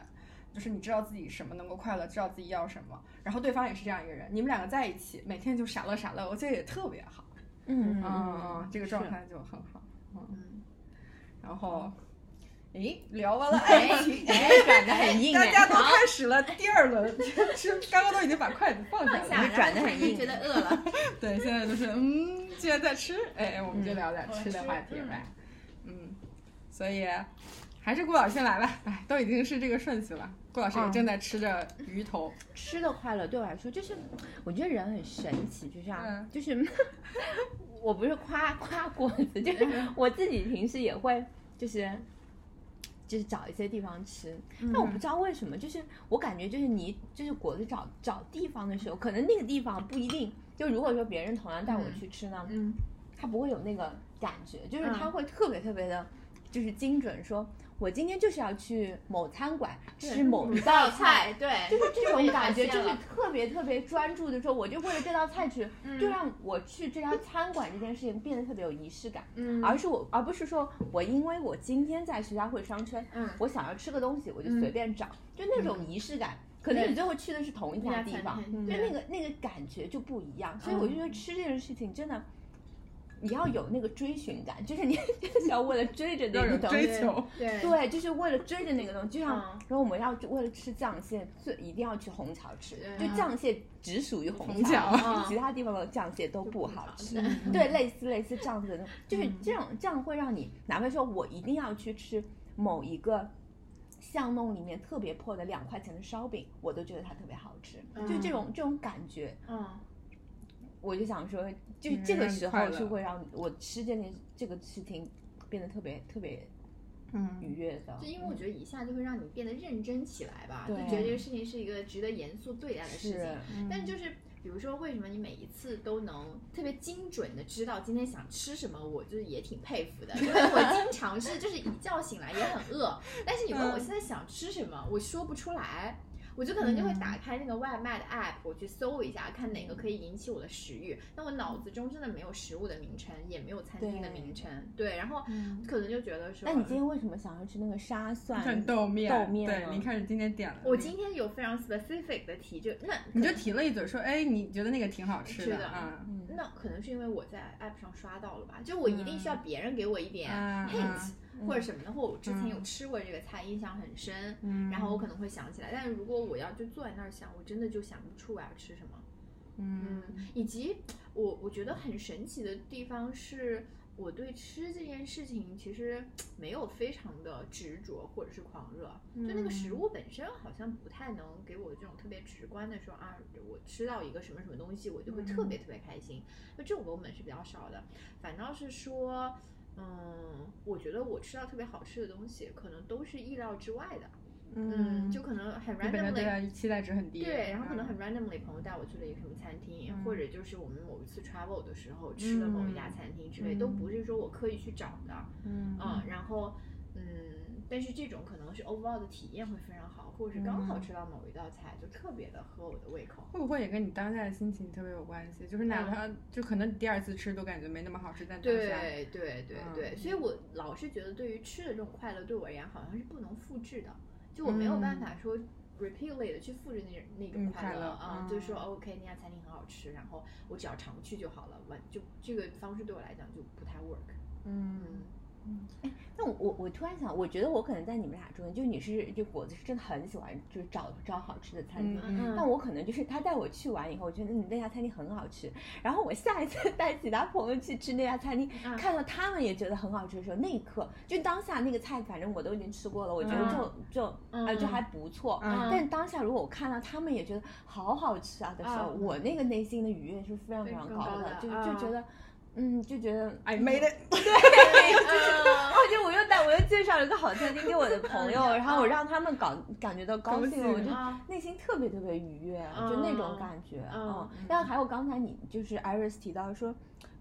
就是你知道自己什么能够快乐，知道自己要什么，然后对方也是这样一个人，你们两个在一起，每天就傻乐傻乐，我觉得也特别好。嗯。嗯嗯嗯，这个状态就很好。嗯，嗯，然后，诶，聊完了爱情，哎转的很硬哎大家都开始了第二轮吃，刚刚都已经把筷子放下了。你转的很硬。觉得饿了，对，现在就是嗯，既然在吃，哎，我们就嗯。聊点吃的话题嗯呗。嗯，所以还是顾老师先来吧。哎，都已经是这个顺序了。顾老师也嗯正在吃着鱼头。吃的快乐对我来说，就是我觉得人很神奇，就像、嗯就是 我不是夸夸果子，就是我自己平时也会就是。就是找一些地方吃，但我不知道为什么，就是我感觉就是你就是果子找找地方的时候，可能那个地方不一定，就如果说别人同样带我去吃呢，嗯他不会有那个感觉，就是嗯他会特别特别的，就是精准说，我今天就是要去某餐馆吃某一道道菜，对，就是这种感觉，就是特别特别专注的说，我就为了这道菜吃，嗯就让我去这家餐馆这件事情变得特别有仪式感，嗯而是我，而不是说我因为我今天在徐家汇商圈，嗯我想要吃个东西，我就嗯随便找，就那种仪式感。可能你最后去的是同一那家家地方，就那个那个感觉就不一样，所以我就嗯觉得吃这件事情真的，你要有那个追寻感，就是你就是要为了追着那个东西，追求 对。对，就是为了追着那个东西，就像嗯。然后我们要为了吃酱蟹，最一定要去虹桥吃，就酱蟹只属于虹虹桥嗯。其他地方的酱蟹都不好吃。嗯对，类似类似这样子的，就是嗯。这样这样会让你，哪怕说我一定要去吃某一个。巷弄里面特别破的两块钱的烧饼，我都觉得它特别好吃，就这种这种感觉，嗯我就想说，就是嗯这个时候是会让我吃这件这个事情变得特别特别嗯愉悦的。就因为我觉得一下就会让你变得认真起来吧，就觉得这个事情是一个值得严肃对待的事是情。但就是比如说，为什么你每一次都能特别精准的知道今天想吃什么，我就是也挺佩服的，因为我经常是就是一觉醒来也很饿，但是你问我嗯现在想吃什么，我说不出来。我就可能就会嗯。打开那个外卖的 app，我去搜一下，看哪个可以引起我的食欲。但我脑子中真的没有食物的名称，也没有餐厅的名称，对，然后嗯。可能就觉得说，那你今天为什么想要吃那个沙蒜豆面，豆面对呢你开始今天点了，我今天有非常 specific 的提就，那你就提了一嘴说，哎，你觉得那个挺好吃的啊？嗯。那可能是因为我在 app 上刷到了吧，就我一定需要别人给我一点嗯 hint、嗯或者什么的，或我之前有嗯吃过这个菜，印象很深，嗯，然后我可能会想起来。但是如果我要就坐在那儿想，我真的就想不出我要吃什么。嗯嗯，以及我我觉得很神奇的地方是，我对吃这件事情其实没有非常的执着或者是狂热，就那个食物本身好像不太能给我这种特别直观的说啊，我吃到一个什么什么东西，我就会特别特别开心。就这种 moment 是比较少的，反倒是说。嗯，我觉得我吃到特别好吃的东西，可能都是意料之外的。嗯，就可能很 randomly 它期待值很低，对，然后可能嗯。很 randomly 朋友带我去了一个什么餐厅，嗯或者就是我们某一次 travel 的时候吃了某一家餐厅之类，都。不是说我刻意去找的，嗯嗯，然后嗯，但是这种可能是 overall 的体验会非常好，或者是刚好嗯。吃到某一道菜就特别的合我的胃口。会不会也跟你当下的心情特别有关系？就是哪怕就可能第二次吃都感觉没那么好吃，但当下对对对对，嗯。所以我老是觉得对于吃的这种快乐，对我而言好像是不能复制的，就我没有办法说 repeatedly 的去复制那那嗯种快快乐乐啊，嗯就是说 OK 那家餐厅很好吃，然后我只要常去就好了，完就这个方式对我来讲就不太 work。嗯。嗯，那我我我突然想，我觉得我可能在你们俩中间，就你是就果子是真的很喜欢就是找找好吃的餐厅，嗯那我可能就是他带我去完以后，我觉得嗯那家餐厅很好吃，然后我下一次 带其他朋友去吃那家餐厅，嗯。看到他们也觉得很好吃的时候，那一刻就当下那个菜，反正我都已经吃过了，我觉得就、就呃就还不错。嗯。但是当下如果我看到他们也觉得好好吃啊的时候，嗯。我那个内心的愉悦是非常非常高高的，就就觉得。嗯，就觉得，I made it，嗯。而且我又带我又介绍了一个好餐厅给我的朋友，嗯然后我让他们感感觉到高兴，我就啊内心特别特别愉悦，就那种感觉。嗯。然后还有刚才你就是 Iris 提到说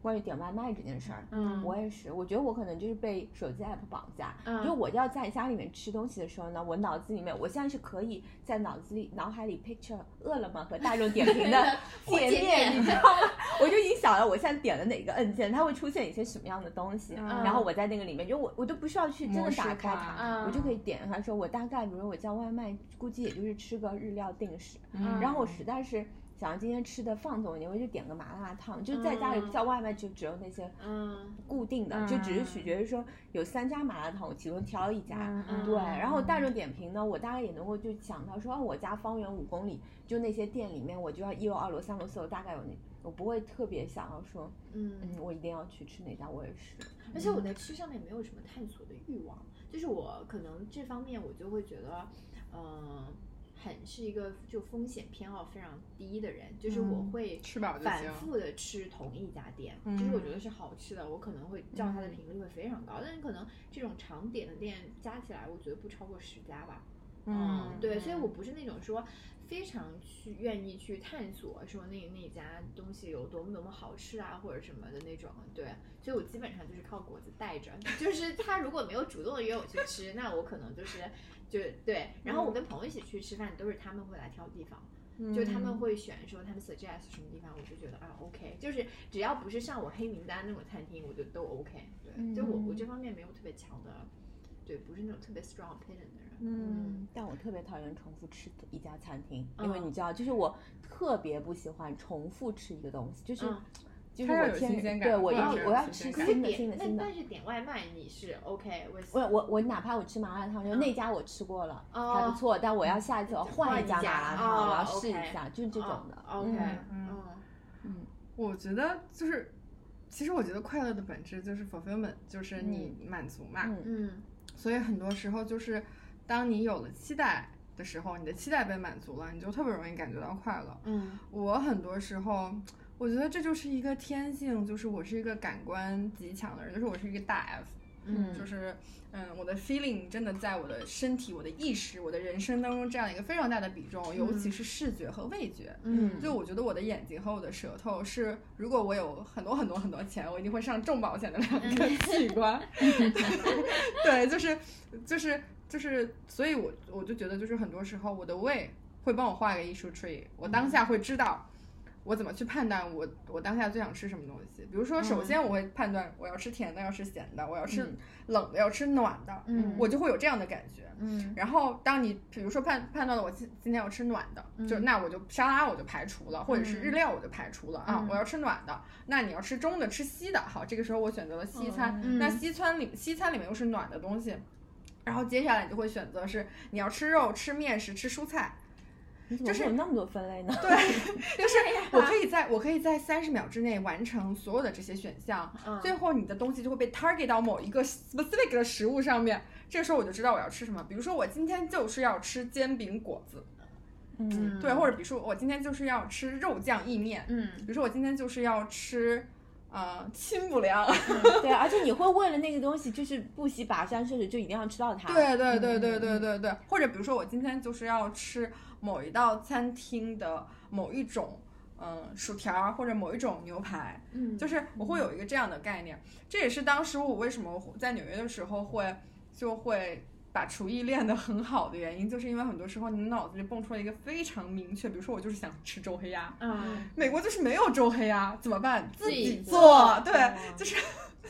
关于点外卖这件事儿，嗯。我也是，我觉得我可能就是被手机 app 绑架，嗯。就我要在家里面吃东西的时候呢，我脑子里面我现在是可以在脑子里脑海里 picture 饿了么和大众点评的界界面面，你知道吗？我就已经想了我现在点了哪个按键，它会出现一些什么样的东西，嗯。然后我在那个里面，就我我都不需要去真的打开它，嗯我就可以点它。说我大概比如我叫外卖，估计也就是吃个日料定时，嗯。然后我实在是想要今天吃的放纵一点，我就点个麻辣烫，就在家里嗯。叫外卖就只有那些嗯。固定的，嗯就只是取决于说有三家麻辣烫，我其中挑一家。嗯。对，然后大众点评呢，我大概也能够就想到说，哦，我家方圆五公里就那些店里面，我就要一楼、二楼、三楼、四楼，大概有那，我不会特别想要说，嗯嗯，我一定要去吃哪家，我也是。而。且我。在吃上面没有什么探索的欲望，就是我可能这方面我就会觉得，嗯、很是一个就风险偏好非常低的人，就是我嗯会吃饱反复的吃同一家店，嗯就是我觉得是好吃的，我可能会叫它的频率会非常高，但是可能这种常点的店加起来，我觉得不超过十家吧。嗯对，所以我不是那种说非常去愿意去探索说那那家东西有多么多么好吃啊或者什么的那种。对，所以我基本上就是靠果子带着，就是他如果没有主动的约我去吃，那我可能就是就对。然后我跟朋友一起去吃饭，都是他们会来挑地方。就他们会选说他们 suggest 什么地方，我就觉得啊 OK，就是只要不是上我黑名单那种餐厅，我就都 OK。对，就我我这方面没有特别强的，对，不是那种特别 strong opinion 的人。嗯，但我特别讨厌重复吃一家餐厅，因为嗯你知道，就是我特别不喜欢重复吃一个东西，就是、嗯。就是它要有我天新鲜感对我要我要吃新的新点的新的但。但是点外卖你是 OK，我我我我哪怕我吃麻辣烫，就嗯。那家我吃过了，哦。还不错，但我要下一次我换一家麻辣烫，我要哦试一下，就是这种的。哦 OK，嗯。嗯。嗯。我觉得就是，其实我觉得快乐的本质就是 fulfillment，就是你满足嘛。嗯。嗯所以很多时候就是，当你有了期待的时候，你的期待被满足了，你就特别容易感觉到快乐。嗯我很多时候，我觉得这就是一个天性，就是我是一个感官极强的人，就是我是一个大 F，嗯就是嗯，我的 feeling 真的在我的身体、我的意识、我的人生当中占了一个非常大的比重，尤其是视觉和味觉。嗯就我觉得我的眼睛和我的舌头是，如果我有很多很多很多钱，我一定会上重保险的两个器官。对，就是就是就是，所以我我就觉得，就是很多时候我的胃会会帮我画一个艺术 tree，我当下会知道。我怎么去判断我我当下最想吃什么东西？比如说，首先我会判断我要吃甜的，要吃咸的，我要吃冷的，要吃暖的，嗯我就会有这样的感觉。嗯然后，当你比如说判判断了我今今天要吃暖的，就那我就沙拉我就排除了，或者是日料我就排除了啊，嗯我要吃暖的。那你要吃中的，吃西的，好，这个时候我选择了西餐。嗯那西餐里西餐里面又是暖的东西，然后接下来你就会选择是你要吃肉、吃面食、吃蔬菜。你怎么会有那么多分类呢？对，就是我可以在我可以在三十秒之内完成所有的这些选项，嗯最后你的东西就会被 target 到某一个 specific 的食物上面。这个时候我就知道我要吃什么，比如说我今天就是要吃煎饼果子，嗯，对，或者比如说我今天就是要吃肉酱意面，嗯比如说我今天就是要吃呃亲不凉，对，而且你会为了那个东西，就是不惜跋山涉水，就一定要吃到它。对对对嗯对对对对，或者比如说我今天就是要吃某一道餐厅的某一种。嗯，薯条或者某一种牛排，嗯，就是我会有一个这样的概念，这也是当时我为什么在纽约的时候会就会把厨艺练得很好的原因，就是因为很多时候你脑子里蹦出了一个非常明确，比如说我就是想吃周黑鸭，嗯美国就是没有周黑鸭，怎么办？自己己做做，对，哦就是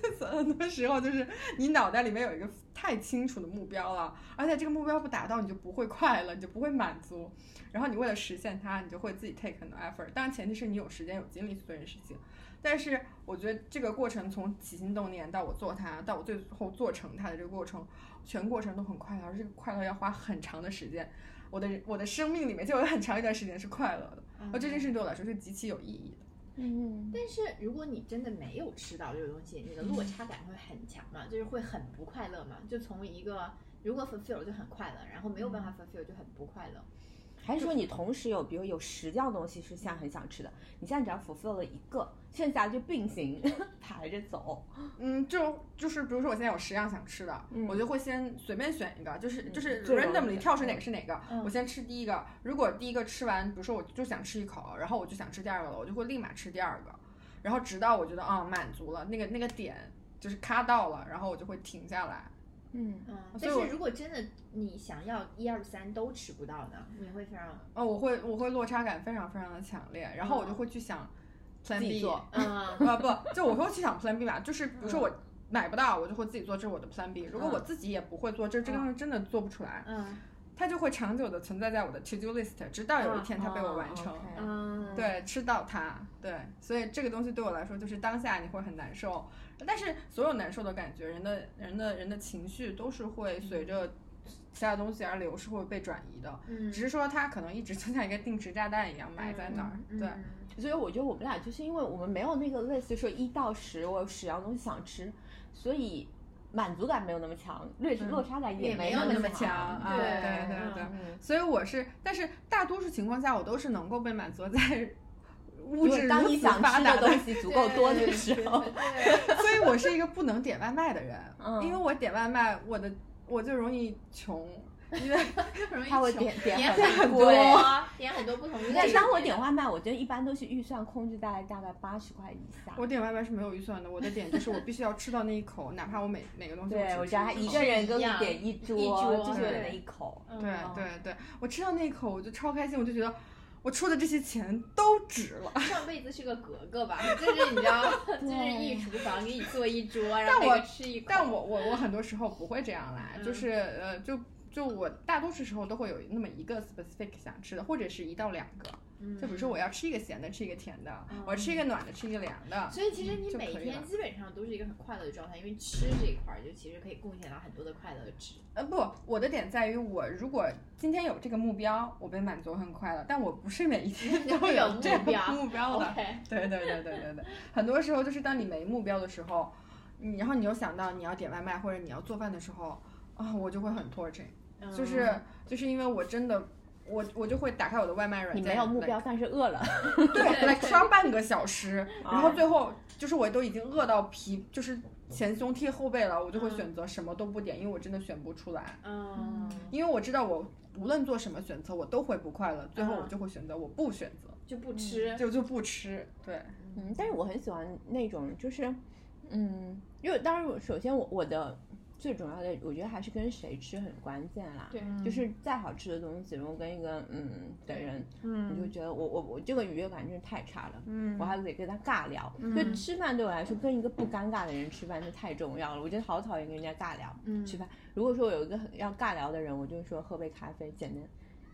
很多时候就是你脑袋里面有一个太清楚的目标了，而且这个目标不达到，你就不会快乐，你就不会满足，然后你为了实现它，你就会自己 take 很多 effort，当然前提是你有时间有精力去做这件事情。但是我觉得这个过程从起心动念到我做它，到我最后做成它的这个过程，全过程都很快乐，而这个快乐要花很长的时间。我的我的生命里面就有很长一段时间是快乐的，而这件事情对我来说是极其有意义的。嗯，但是如果你真的没有吃到这个东西，你的落差感会很强嘛，就是会很不快乐嘛。就从一个如果 fulfill 就很快乐，然后没有办法 fulfill 就很不快乐。还是说你同时有，比如有十样东西是现在很想吃的，你现在只要 fulfill 了一个，剩下就并行排着走。嗯，就就是比如说我现在有十样想吃的，嗯我就会先随便选一个，就是就是 randomly 跳出哪个是哪个，嗯我先吃第一个。如果第一个吃完，比如说我就想吃一口，然后我就想吃第二个了，我就会立马吃第二个，然后直到我觉得啊、满足了，那个那个点就是咔到了，然后我就会停下来。嗯，但是如果真的你想要一二三都吃不到呢，你会非常哦，我会我会落差感非常非常的强烈，然后我就嗯会去想 Plan 自己 B，做嗯啊 不，就我会去想 Plan B 吧，就是比如说我买不到，我就会自己做，这是我的 Plan B。如果我自己也不会做，这这个东西真的做不出来，嗯它就会长久的存在在我的 To Do List，直到有一天它被我完成。嗯，对，吃到它，对，所以这个东西对我来说，就是当下你会很难受，但是所有难受的感觉，人的人的人的情绪都是会随着其他东西而流，是会被转移的，嗯，只是说它可能一直就像一个定时炸弹一样埋在那儿，嗯对。所以我觉得我们俩就是因为我们没有那个类似说一到十，我有十样东西想吃，所以满足感没有那么强，落嗯落差感也没有没那那么强啊对对对对嗯所以我是，但是大多数情况下，我都是能够被满足在物质如此你想吃发达的的东西足够多的时候，所以我是一个不能点外卖的人，嗯因为我点外卖，我的我就容易穷，因为他会容易穷点点点很很多点很多不同类但的。当我点外卖，我觉得一般都是预算控制在大概八十块以下。我点外卖是没有预算的，我的点就是我必须要吃到那一口，哪怕我每每个东西对，只我知道他一个人跟你一样点一桌，一桌就是为了那一口。嗯对对对，我吃到那一口我就超开心，我就觉得我出的这些钱都值了。上辈子是个格格吧，就是你知道，就是一厨房给你做一桌，然后我吃一口。但我我我很多时候不会这样来，嗯就是呃就就我大多数时候都会有那么一个 specific 想吃的，或者是一到两个。嗯就比如说我要吃一个咸的，吃一个甜的，嗯我要吃一个暖的，吃一个凉的。所以其实你每天基本上都是一个很快乐的状态，因为吃这一块儿就其实可以贡献到很多的快乐值。呃不，我的点在于我如果今天有这个目标，我被满足很快乐，但我不是每一天 都会有目标目标的。对对对对对对，很多时候就是当你没目标的时候，你然后你又想到你要点外卖或者你要做饭的时候，啊，我就会很 torturing，就是嗯就是因为我真的。我我就会打开我的外卖软件，你没有目标，但是饿了。对，like 刷半个小时，啊然后最后就是我都已经饿到皮，就是前胸贴后背了，我就会嗯选择什么都不点，因为我真的选不出来，嗯，因为我知道我无论做什么选择，我都会不快乐，最后嗯我就会选择我不选择，就不吃。就就不吃，对，嗯，但是我很喜欢那种，就是，嗯，因为当然，首先我我的最重要的，我觉得还是跟谁吃很关键啦。对就是再好吃的东西，如果跟一个嗯的人，嗯你就觉得我我我这个愉悦感真是太差了，嗯我还得跟他尬聊。所以吃饭对我来说，跟一个不尴尬的人吃饭就太重要了。我觉得好讨厌跟人家尬聊。嗯吃饭，如果说我有一个很要尬聊的人，我就说喝杯咖啡，简单，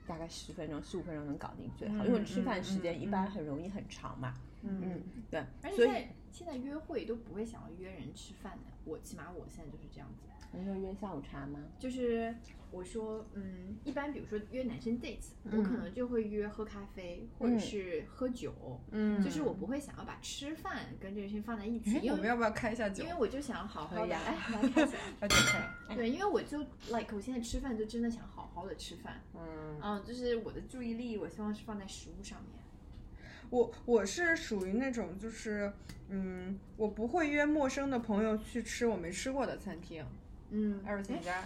大概十分钟、十五分钟能搞定最好，因为吃饭时间一般很容易很长嘛。嗯，对，而且现在现在约会都不会想要约人吃饭的，我起码我现在就是这样子。你说约下午茶吗？就是我说，嗯，一般比如说约男生 date，、我可能就会约喝咖啡或者是喝酒，嗯就是我不会想要把吃饭跟这个事情放在一起，哎因为我们要不要开一下酒因为？我就想好好的。对，因为我就 like 我现在吃饭就真的想好好的吃饭，嗯，嗯，就是我的注意力我希望是放在食物上面。我我是属于那种就是，嗯，我不会约陌生的朋友去吃我没吃过的餐厅。嗯，艾瑞斯，你家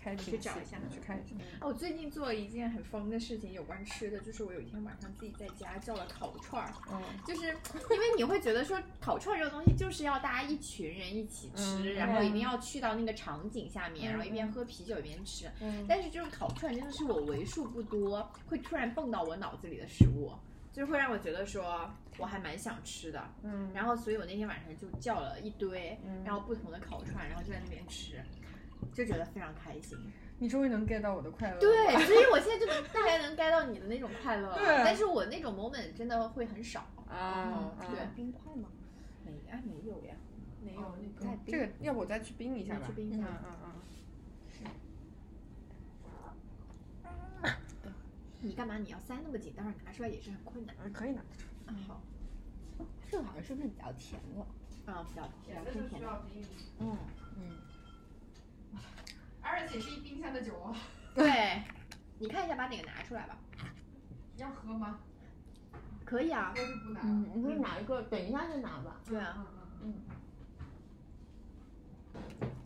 开去找一下去看一下。哦，我最近做了一件很疯的事情，有关吃的，就是我有一天晚上自己在家叫了烤串儿，嗯就是因为你会觉得说烤串儿这个东西就是要大家一群人一起吃，嗯然后一定要去到那个场景下面，然后一边喝啤酒一边吃。嗯但是这种烤串真的是我为数不多会突然蹦到我脑子里的食物，就是会让我觉得说我还蛮想吃的。嗯然后所以我那天晚上就叫了一堆，然后不同的烤串，然后就在那边吃，就觉得非常开心。你终于能 get 到我的快乐了。对，所以我现在就能大概能 get 到你的那种快乐了，对但是我那种 moment 真的会很少。啊，嗯，啊对，冰块吗？没哎没有呀，没有那个。这个要不我再去冰一下吧。你去冰一下嗯嗯你干嘛？你要塞那么紧，待会儿拿出来也是很困难。嗯，可以拿得出。嗯，好，这个好像是不是比较甜了？啊，比较比较偏甜的。冰。嗯，而且是一冰箱的酒哦。对，你看一下，把哪个拿出来吧。要喝吗？可以啊。就不拿嗯，你可以拿一个，等一下再拿吧。对啊。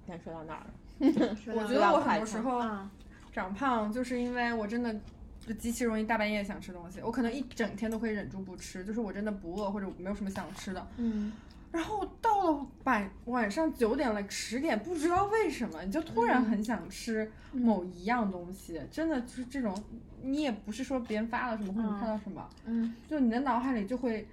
先说到哪儿了？我觉得我很多时候啊，长胖，就是因为我真的就极其容易大半夜想吃东西，我可能一整天都会忍住不吃，就是我真的不饿或者没有什么想吃的。嗯，然后到了晚晚上九点了十点，不知道为什么你就突然很想吃某一样东西，真的就是这种，你也不是说别人发了什么或者你看到什么，嗯，就你的脑海里就会。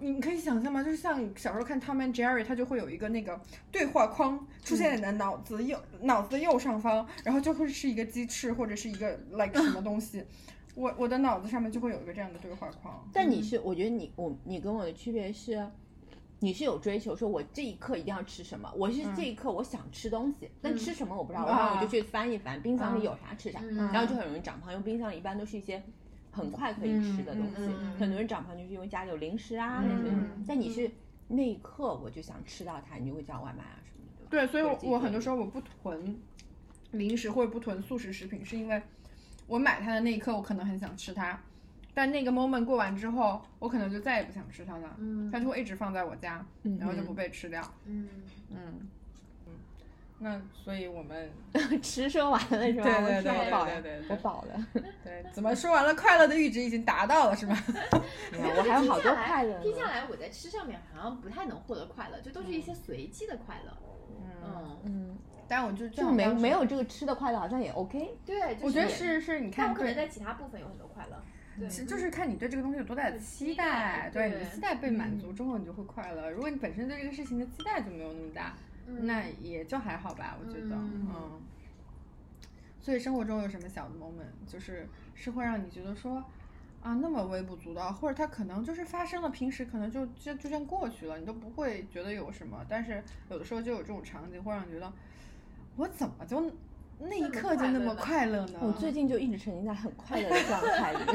你可以想象吗？就是像小时候看 Tom and Jerry，它就会有一个那个对话框出现在你的脑子右、脑子的右上方，然后就会是一个鸡翅或者是一个 like 什么东西。我我的脑子上面就会有一个这样的对话框。但你是，我觉得你我你跟我的区别是，你是有追求，说我这一刻一定要吃什么，我是这一刻我想吃东西，但吃什么我不知道，嗯然后我就去翻一翻冰箱里有啥吃啥，嗯然后就很容易长胖，因为冰箱里一般都是一些。很快可以吃的东西，很多人长胖就是因为家里有零食啊、嗯那些嗯。但你是那一刻我就想吃到它，你就会叫外卖啊什么的。对，所以我我很多时候我不囤零食或者不囤速食食品，是因为我买它的那一刻我可能很想吃它，但那个 moment 过完之后，我可能就再也不想吃它了，嗯它就会一直放在我家，然后就不被吃掉。嗯，嗯嗯，那所以我们 吃说完了是吧？对我对对我饱了。对怎么说完了，快乐的阈值已经达到了是吧？没有我还有好多快乐呢。听下来，我在吃上面好像不太能获得快乐，就都是一些随机的快乐。嗯，嗯，但我就就没没有这个吃的快乐，好像也 OK。对，就我觉得是是，你看我可能在其他部分有很多快乐。对，其实就是看你对这个东西有多大的期待，对你的期待被满足之后，你就会快乐。如果你本身对这个事情的期待就没有那么大，嗯那也就还好吧，我觉得，嗯嗯。所以生活中有什么小的 moment，就是是会让你觉得说，啊，那么微不足道，或者它可能就是发生了，平时可能就就就这样过去了，你都不会觉得有什么，但是有的时候就有这种场景，会让你觉得，我怎么就那一刻就那么快乐呢？我最近就一直沉浸在很快乐的状态里。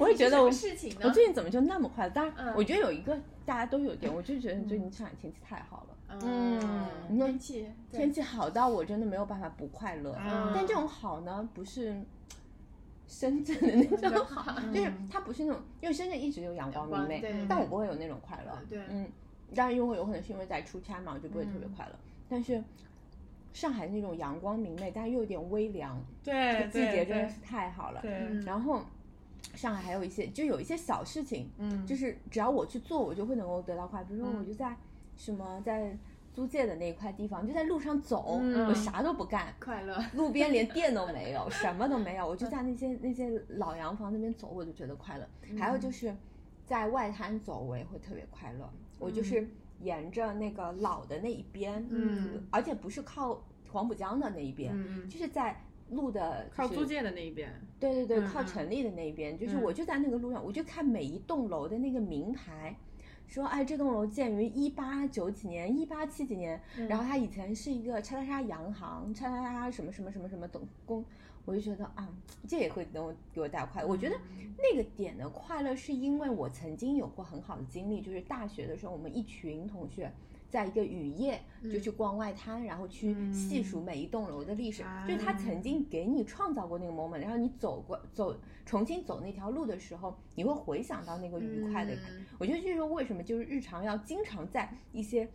我也觉得我事情呢我最近怎么就那么快乐？当然，嗯我觉得有一个大家都有点，我就觉得你最近上海天气太好了，嗯你说天气天气好到我真的没有办法不快乐。嗯但这种好呢，不是深圳的那种好，就是它不是那种，因为深圳一直有阳光明媚但我不会有那种快乐。对嗯，当然因为有可能是因为在出差嘛，我就不会特别快乐。但是上海那种阳光明媚，但又有点微凉，这对个季节真的是太好了。对，嗯然后上海还有一些，就有一些小事情，嗯，就是只要我去做，我就会能够得到快乐。比如说，嗯我就在什么在租界的那一块地方，就在路上走，嗯我啥都不干，快乐，路边连店都没有，什么都没有，我就在那些那些老洋房那边走，我就觉得快乐。还有就是在外滩走，我也会特别快乐。我就是沿着那个老的那一边，嗯，而且不是靠黄浦江的那一边，嗯嗯，就是在路的、就是靠租界的那一边，对对对，靠城里的那一边，就是嗯。我就在那个路上，我就看每一栋楼的那个名牌，说哎这栋楼建于一八九几年、一八七几年，嗯。然后它以前是一个叉叉叉洋行，叉叉叉什么什么什么什么董公，我就觉得啊，这也会能我给我带来快乐。我觉得嗯那个点的快乐是因为我曾经有过很好的经历，就是大学的时候，我们一群同学。在一个雨夜就去逛外滩，然后去细数每一栋楼的历史，就是他曾经给你创造过那个 moment，然后你走过走重新走那条路的时候，你会回想到那个愉快的。嗯我觉得这就是为什么就是日常要经常在一些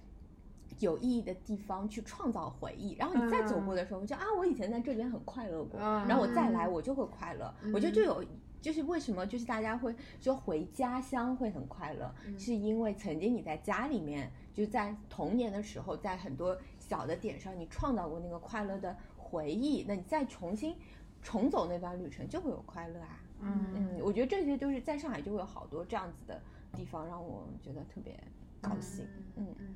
有意义的地方去创造回忆，然后你再走过的时候，就啊，我以前在这边很快乐过，嗯然后我再来我就会快乐。我觉得就有。就是为什么就是大家会说回家乡会很快乐，是因为曾经你在家里面，就在童年的时候，在很多小的点上，你创造过那个快乐的回忆，那你再重新重走那段旅程，就会有快乐啊。嗯嗯，我觉得这些都是在上海就会有好多这样子的地方，让我觉得特别高兴。嗯嗯。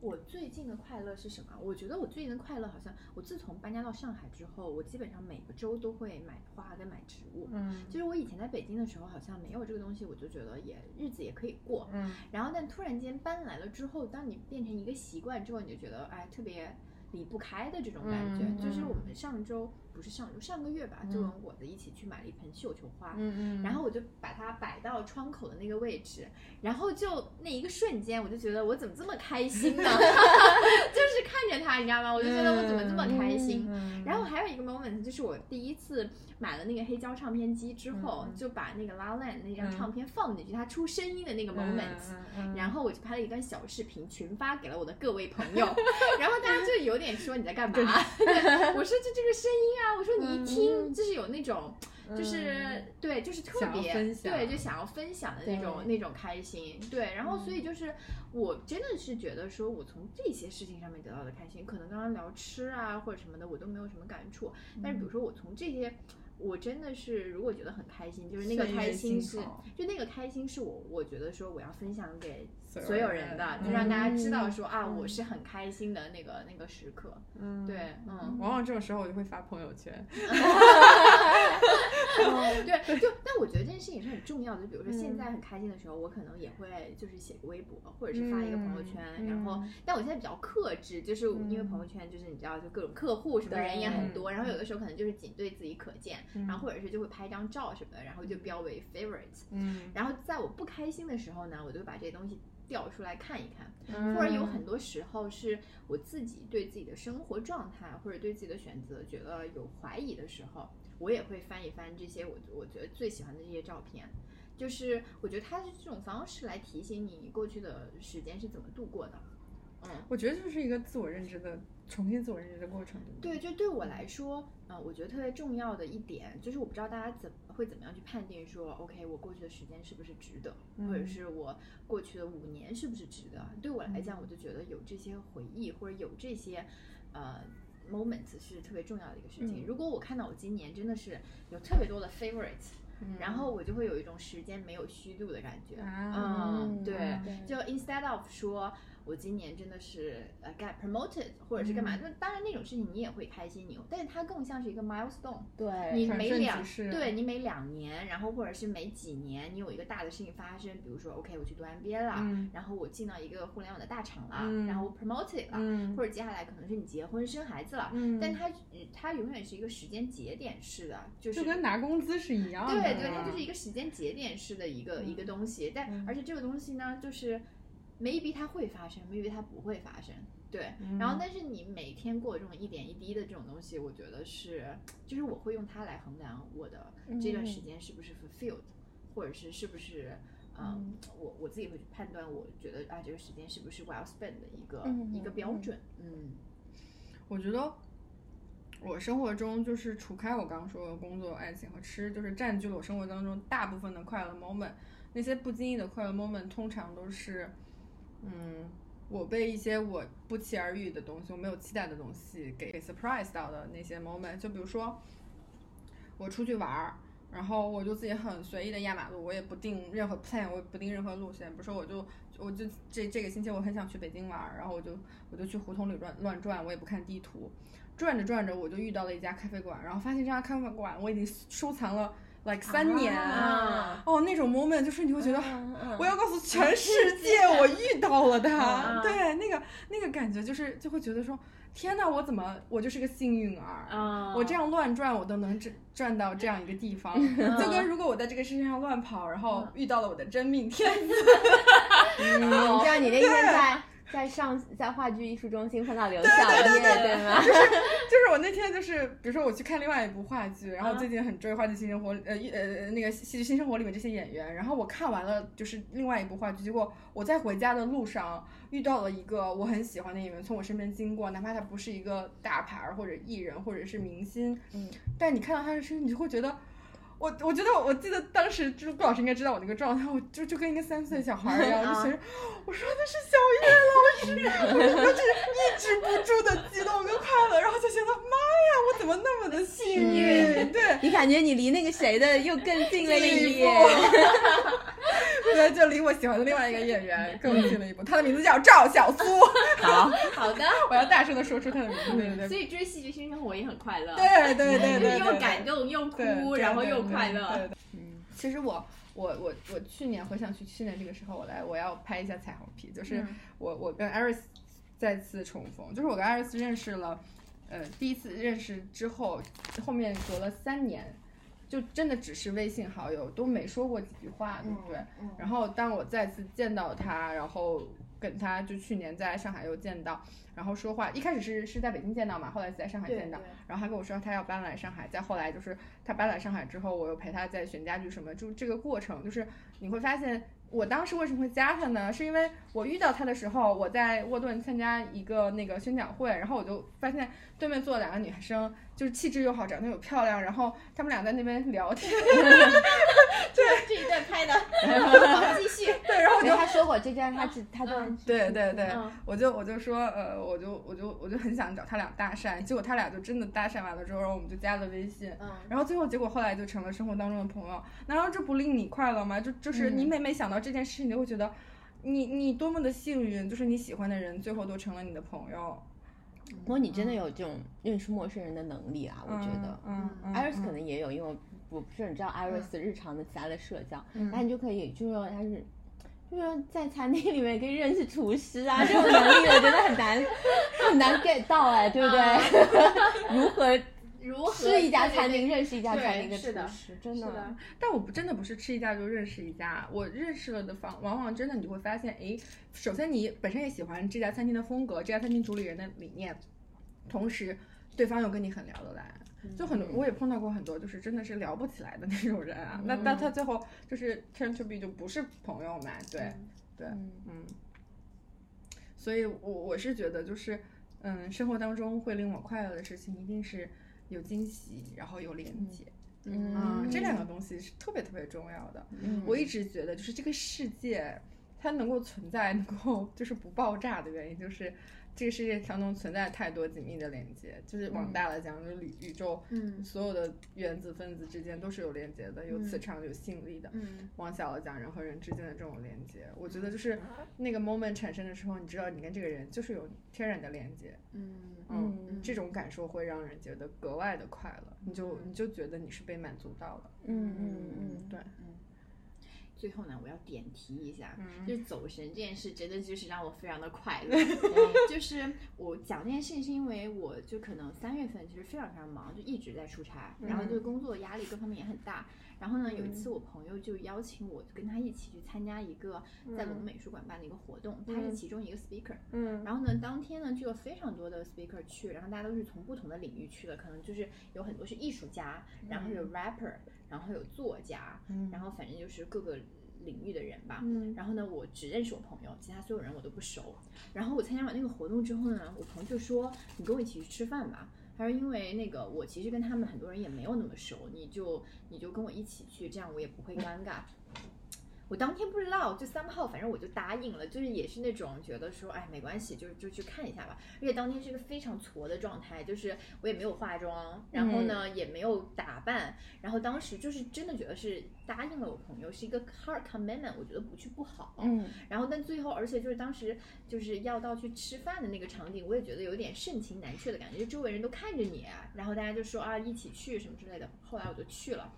我最近的快乐是什么？我觉得我最近的快乐好像，我自从搬家到上海之后，我基本上每个周都会买花跟买植物。嗯其实我以前在北京的时候，好像没有这个东西，我就觉得也日子也可以过。嗯然后，但突然间搬来了之后，当你变成一个习惯之后，你就觉得哎，特别离不开的这种感觉。嗯就是我们上周不是上周上个月吧，就跟果子一起去买了一盆绣球花。嗯嗯，然后我就把它摆到窗口的那个位置，然后就那一个瞬间，我就觉得我怎么这么开心呢？就是看着它，你知道吗？我就觉得我怎么这么开心。嗯然后还有一个 moment 就是我第一次买了那个黑胶唱片机之后，嗯就把那个 La La Land 那张嗯唱片放进去，它出声音的那个 moment，、然后我就拍了一段小视频，群发给了我的各位朋友，然后大家就有点说你在干嘛？对 我说这这个声音啊，我说你一听就是有那种。就是、对，就是特别对，就想要分享的那种那种开心，对，然后所以就是我真的是觉得说，我从这些事情上面得到的开心，可能刚刚聊吃啊或者什么的，我都没有什么感触，但是比如说我从这些。我真的是，如果觉得很开心，就是那个开心是，就那个开心是我，我觉得说我要分享给所有人人的，嗯就让大家知道说啊，我是很开心的那个那个时刻。嗯，对，嗯，往往这种时候我就会发朋友圈，对，就但我觉得这件事情也是很重要的。就比如说现在很开心的时候，我可能也会就是写个微博，或者是发一个朋友圈。嗯然后，但我现在比较克制，就是因为朋友圈就是你知道，就各种客户什么人也很多，然后有的时候可能就是仅对自己可见，然后或者是就会拍张照什么的，然后就标为 favorites。嗯，然后在我不开心的时候呢，我就会把这些东西调出来看一看。嗯或者有很多时候是我自己对自己的生活状态或者对自己的选择觉得有怀疑的时候，我也会翻一翻这些我我觉得最喜欢的这些照片。就是我觉得它是这种方式来提醒你过去的时间是怎么度过的。嗯，我觉得就是一个自我认知的重新自我认知的过程，对对，就对我来说，呃，我觉得特别重要的一点就是，我不知道大家怎会怎么样去判定说，OK，我过去的时间是不是值得，或者是我过去的五年是不是值得？对我来讲，我就觉得有这些回忆或者有这些，呃。Moments 是特别重要的一个事情。如果我看到我今年真的是有特别多的 favorites，、然后我就会有一种时间没有虚度的感觉。啊嗯，对嗯，就 instead of 说我今年真的是呃 get promoted 或者是干嘛，那、当然那种事情你也会开心，你但是它更像是一个 milestone。对，你每两对你每两年，然后或者是每几年，你有一个大的事情发生，比如说 OK 我去读 MBA 了，嗯。然后我进到一个互联网的大厂了，嗯。然后我 promoted 了，嗯。或者接下来可能是你结婚生孩子了，嗯。但它它永远是一个时间节点式的，就是就跟拿工资是一样的，对对，它就是一个时间节点式的一个、一个东西，但、而且这个东西呢，就是 maybe 它会发生，maybe 它不会发生。对，然后但是你每天过这种一点一滴的这种东西，我觉得是，就是我会用它来衡量我的这段时间是不是 fulfilled，、或者是是不是，嗯，我我自己会去判断，我觉得啊这个时间是不是 well spent 的一个、嗯一个标准，嗯我觉得我生活中就是除开我刚刚说的工作、爱情和吃，就是占据了我生活当中大部分的快乐 moment。那些不经意的快乐 moment，通常都是，嗯，我被一些我不期而遇的东西，我没有期待的东西给给 surprise 到的那些 moment，就比如说我出去玩儿，然后我就自己很随意的压马路，我也不定任何 plan，我也不定任何路线。比如说我就我就这这个星期我很想去北京玩儿，然后我就我就去胡同里乱乱转，我也不看地图，转着转着我就遇到了一家咖啡馆，然后发现这家咖啡馆我已经收藏了 like 三年，啊哦那种 moment 就是你会觉得。我要告诉全世界，我遇到了他。嗯 对，那个那个感觉就是就会觉得说，天哪，我怎么我就是个幸运儿。啊，我这样乱转，我都能转转到这样一个地方，就跟如果我在这个世界上乱跑，然后遇到了我的真命天子，嗯，这样你那天在在上在话剧艺术中心碰到刘晓叶，对吗？就是我那天就是，比如说我去看另外一部话剧，然后啊最近很追《话剧新生活》呃呃那个戏剧新生活里面这些演员，然后我看完了就是另外一部话剧，结果我在回家的路上遇到了一个我很喜欢的演员从我身边经过，哪怕他不是一个大牌儿或者艺人或者是明星，嗯，但你看到他的身，你就会觉得。我我觉得我记得当时就是顾老师应该知道我那个状态，我就就跟一个三岁小孩儿一样，就觉得我说的是小月老师，我就是抑制不住的激动跟快乐，然后就觉得妈呀，我怎么那么的幸运？对你感觉你离那个谁的又更 近了近一。步，对，就离我喜欢的另外一个演员更近了一步，他的名字叫赵小苏，好，好的。我要大声的说出他的名字，对对对。所以追戏剧新生活也很快乐，对对对对，又感动又，哭，然后又对快乐。对对嗯，其实我我我我去年回想去去年这个时候，我来我要拍一下彩虹屁，就是嗯我我跟 Iris 再次重逢，就是我跟 Iris 认识了，呃，第一次认识之后，后面隔了三年，就真的只是微信好友，都没说过几句话，对不对？嗯然后当我再次见到他，然后跟他就去年在上海又见到，然后说话，一开始是是在北京见到嘛，后来在上海见到，然后他跟我说他要搬来上海，再后来就是他搬来上海之后，我又陪他在选家具什么，就这个过程，就是你会发现，我当时为什么会加他呢？是因为我遇到他的时候，我在沃顿参加一个那个宣讲会，然后我就发现对面坐了两个女生，就是气质又好，长得又漂亮，然后他们俩在那边聊天，对这一段拍的，好，继续。对，然后我就对他说过，这家他只他在嗯对对对，嗯我就我就说，呃，我就我就我就很想找他俩搭讪，结果他俩就真的搭讪完了之后，然后我们就加了微信，嗯，然后最后结果后来就成了生活当中的朋友，难道这不令你快乐吗？就就是你每每想到这件事，你就会觉得你你多么的幸运，就是你喜欢的人最后都成了你的朋友。不过你真的有这种认识陌生人的能力啊，我觉得。嗯嗯 Iris 可能也有，因为我我不是很知道 Iris 日常的其他的社交，嗯那你就可以就是说他是。就是说在餐厅里面可以认识厨师啊，这种能力我觉得很难很难 get 到哎，对不对？如何如何吃一家餐厅认识一家餐厅的是的厨师，真是的，但我不真的不是吃一家就认识一家，我认识了的方，往往真的你会发现，诶，首先你本身也喜欢这家餐厅的风格，这家餐厅主理人的理念，同时对方又跟你很聊得来。就很多，我也碰到过很多，就是真的是聊不起来的那种人啊。那那他最后就是 turn to be 就不是朋友嘛？对对，嗯嗯。所以我我是觉得就是，嗯，生活当中会令我快乐的事情，一定是有惊喜，然后有连接。嗯啊，这两个东西是特别特别重要的。嗯我一直觉得，就是这个世界它能够存在，能够 就是不爆炸的原因，就是这个世界当中存在太多紧密的连接。就是往大了讲，就是宇宇宙，嗯所有的原子分子之间都是有连接的，有磁场，有吸引力的。嗯往小了讲，人和人之间的这种连接，我觉得就是那个 moment 产生的时候，你知道你跟这个人就是有天然的连接。嗯嗯，嗯这种感受会让人觉得格外的快乐，你就你就觉得你是被满足到了。嗯嗯嗯，对，最后呢，我要点题一下，嗯就是走神这件事，真的就是让我非常的快乐。就是我讲这件事情，是因为我就可能三月份其实非常非常忙，就一直在出差，然后就工作压力各方面也很大。然后呢，有一次我朋友就邀请我跟他一起去参加一个在龙美术馆办的一个活动，他是其中一个 speaker。嗯然后呢，当天呢就有非常多的 speaker 去，然后大家都是从不同的领域去的，可能就是有很多是艺术家，然后有 rapper，然后有作家，然后反正就是各个领域的人吧。嗯然后呢，我只认识我朋友，其他所有人我都不熟。然后我参加完那个活动之后呢，我朋友就说：“你跟我一起去吃饭吧。”他说：“因为那个我其实跟他们很多人也没有那么熟，你就你就跟我一起去，这样我也不会尴尬。”我当天不知道，就三号，反正我就答应了，就是也是那种觉得说，哎，没关系，就就去看一下吧。而且当天是一个非常挫的状态，就是我也没有化妆，然后呢、也没有打扮，然后当时就是真的觉得是答应了我朋友，是一个 hard commitment，我觉得不去不好。嗯，然后但最后，而且就是当时就是要到去吃饭的那个场景，我也觉得有点盛情难却的感觉，就周围人都看着你，然后大家就说啊一起去什么之类的。后来我就去了。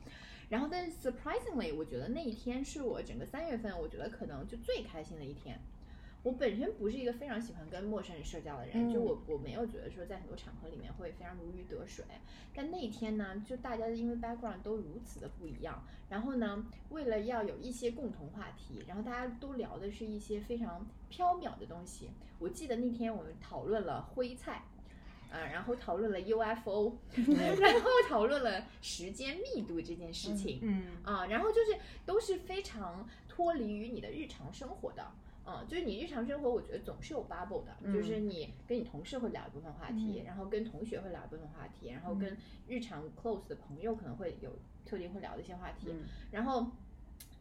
然后，但是 surprisingly，我觉得那一天是我整个三月份，我觉得可能就最开心的一天。我本身不是一个非常喜欢跟陌生人社交的人，嗯就我我没有觉得说在很多场合里面会非常如鱼得水。但那一天呢，就大家因为 background 都如此的不一样，然后呢，为了要有一些共同话题，然后大家都聊的是一些非常缥缈的东西。我记得那天我们讨论了徽菜。呃，然后讨论了 UFO，然后讨论了时间密度这件事情，嗯啊，然后就是都是非常脱离于你的日常生活的。嗯，就是你日常生活，我觉得总是有 bubble 的，嗯就是你跟你同事会聊一部分话题，然后跟同学会聊一部分话题，然后跟日常 close 的朋友可能会有特定会聊的一些话题，嗯。然后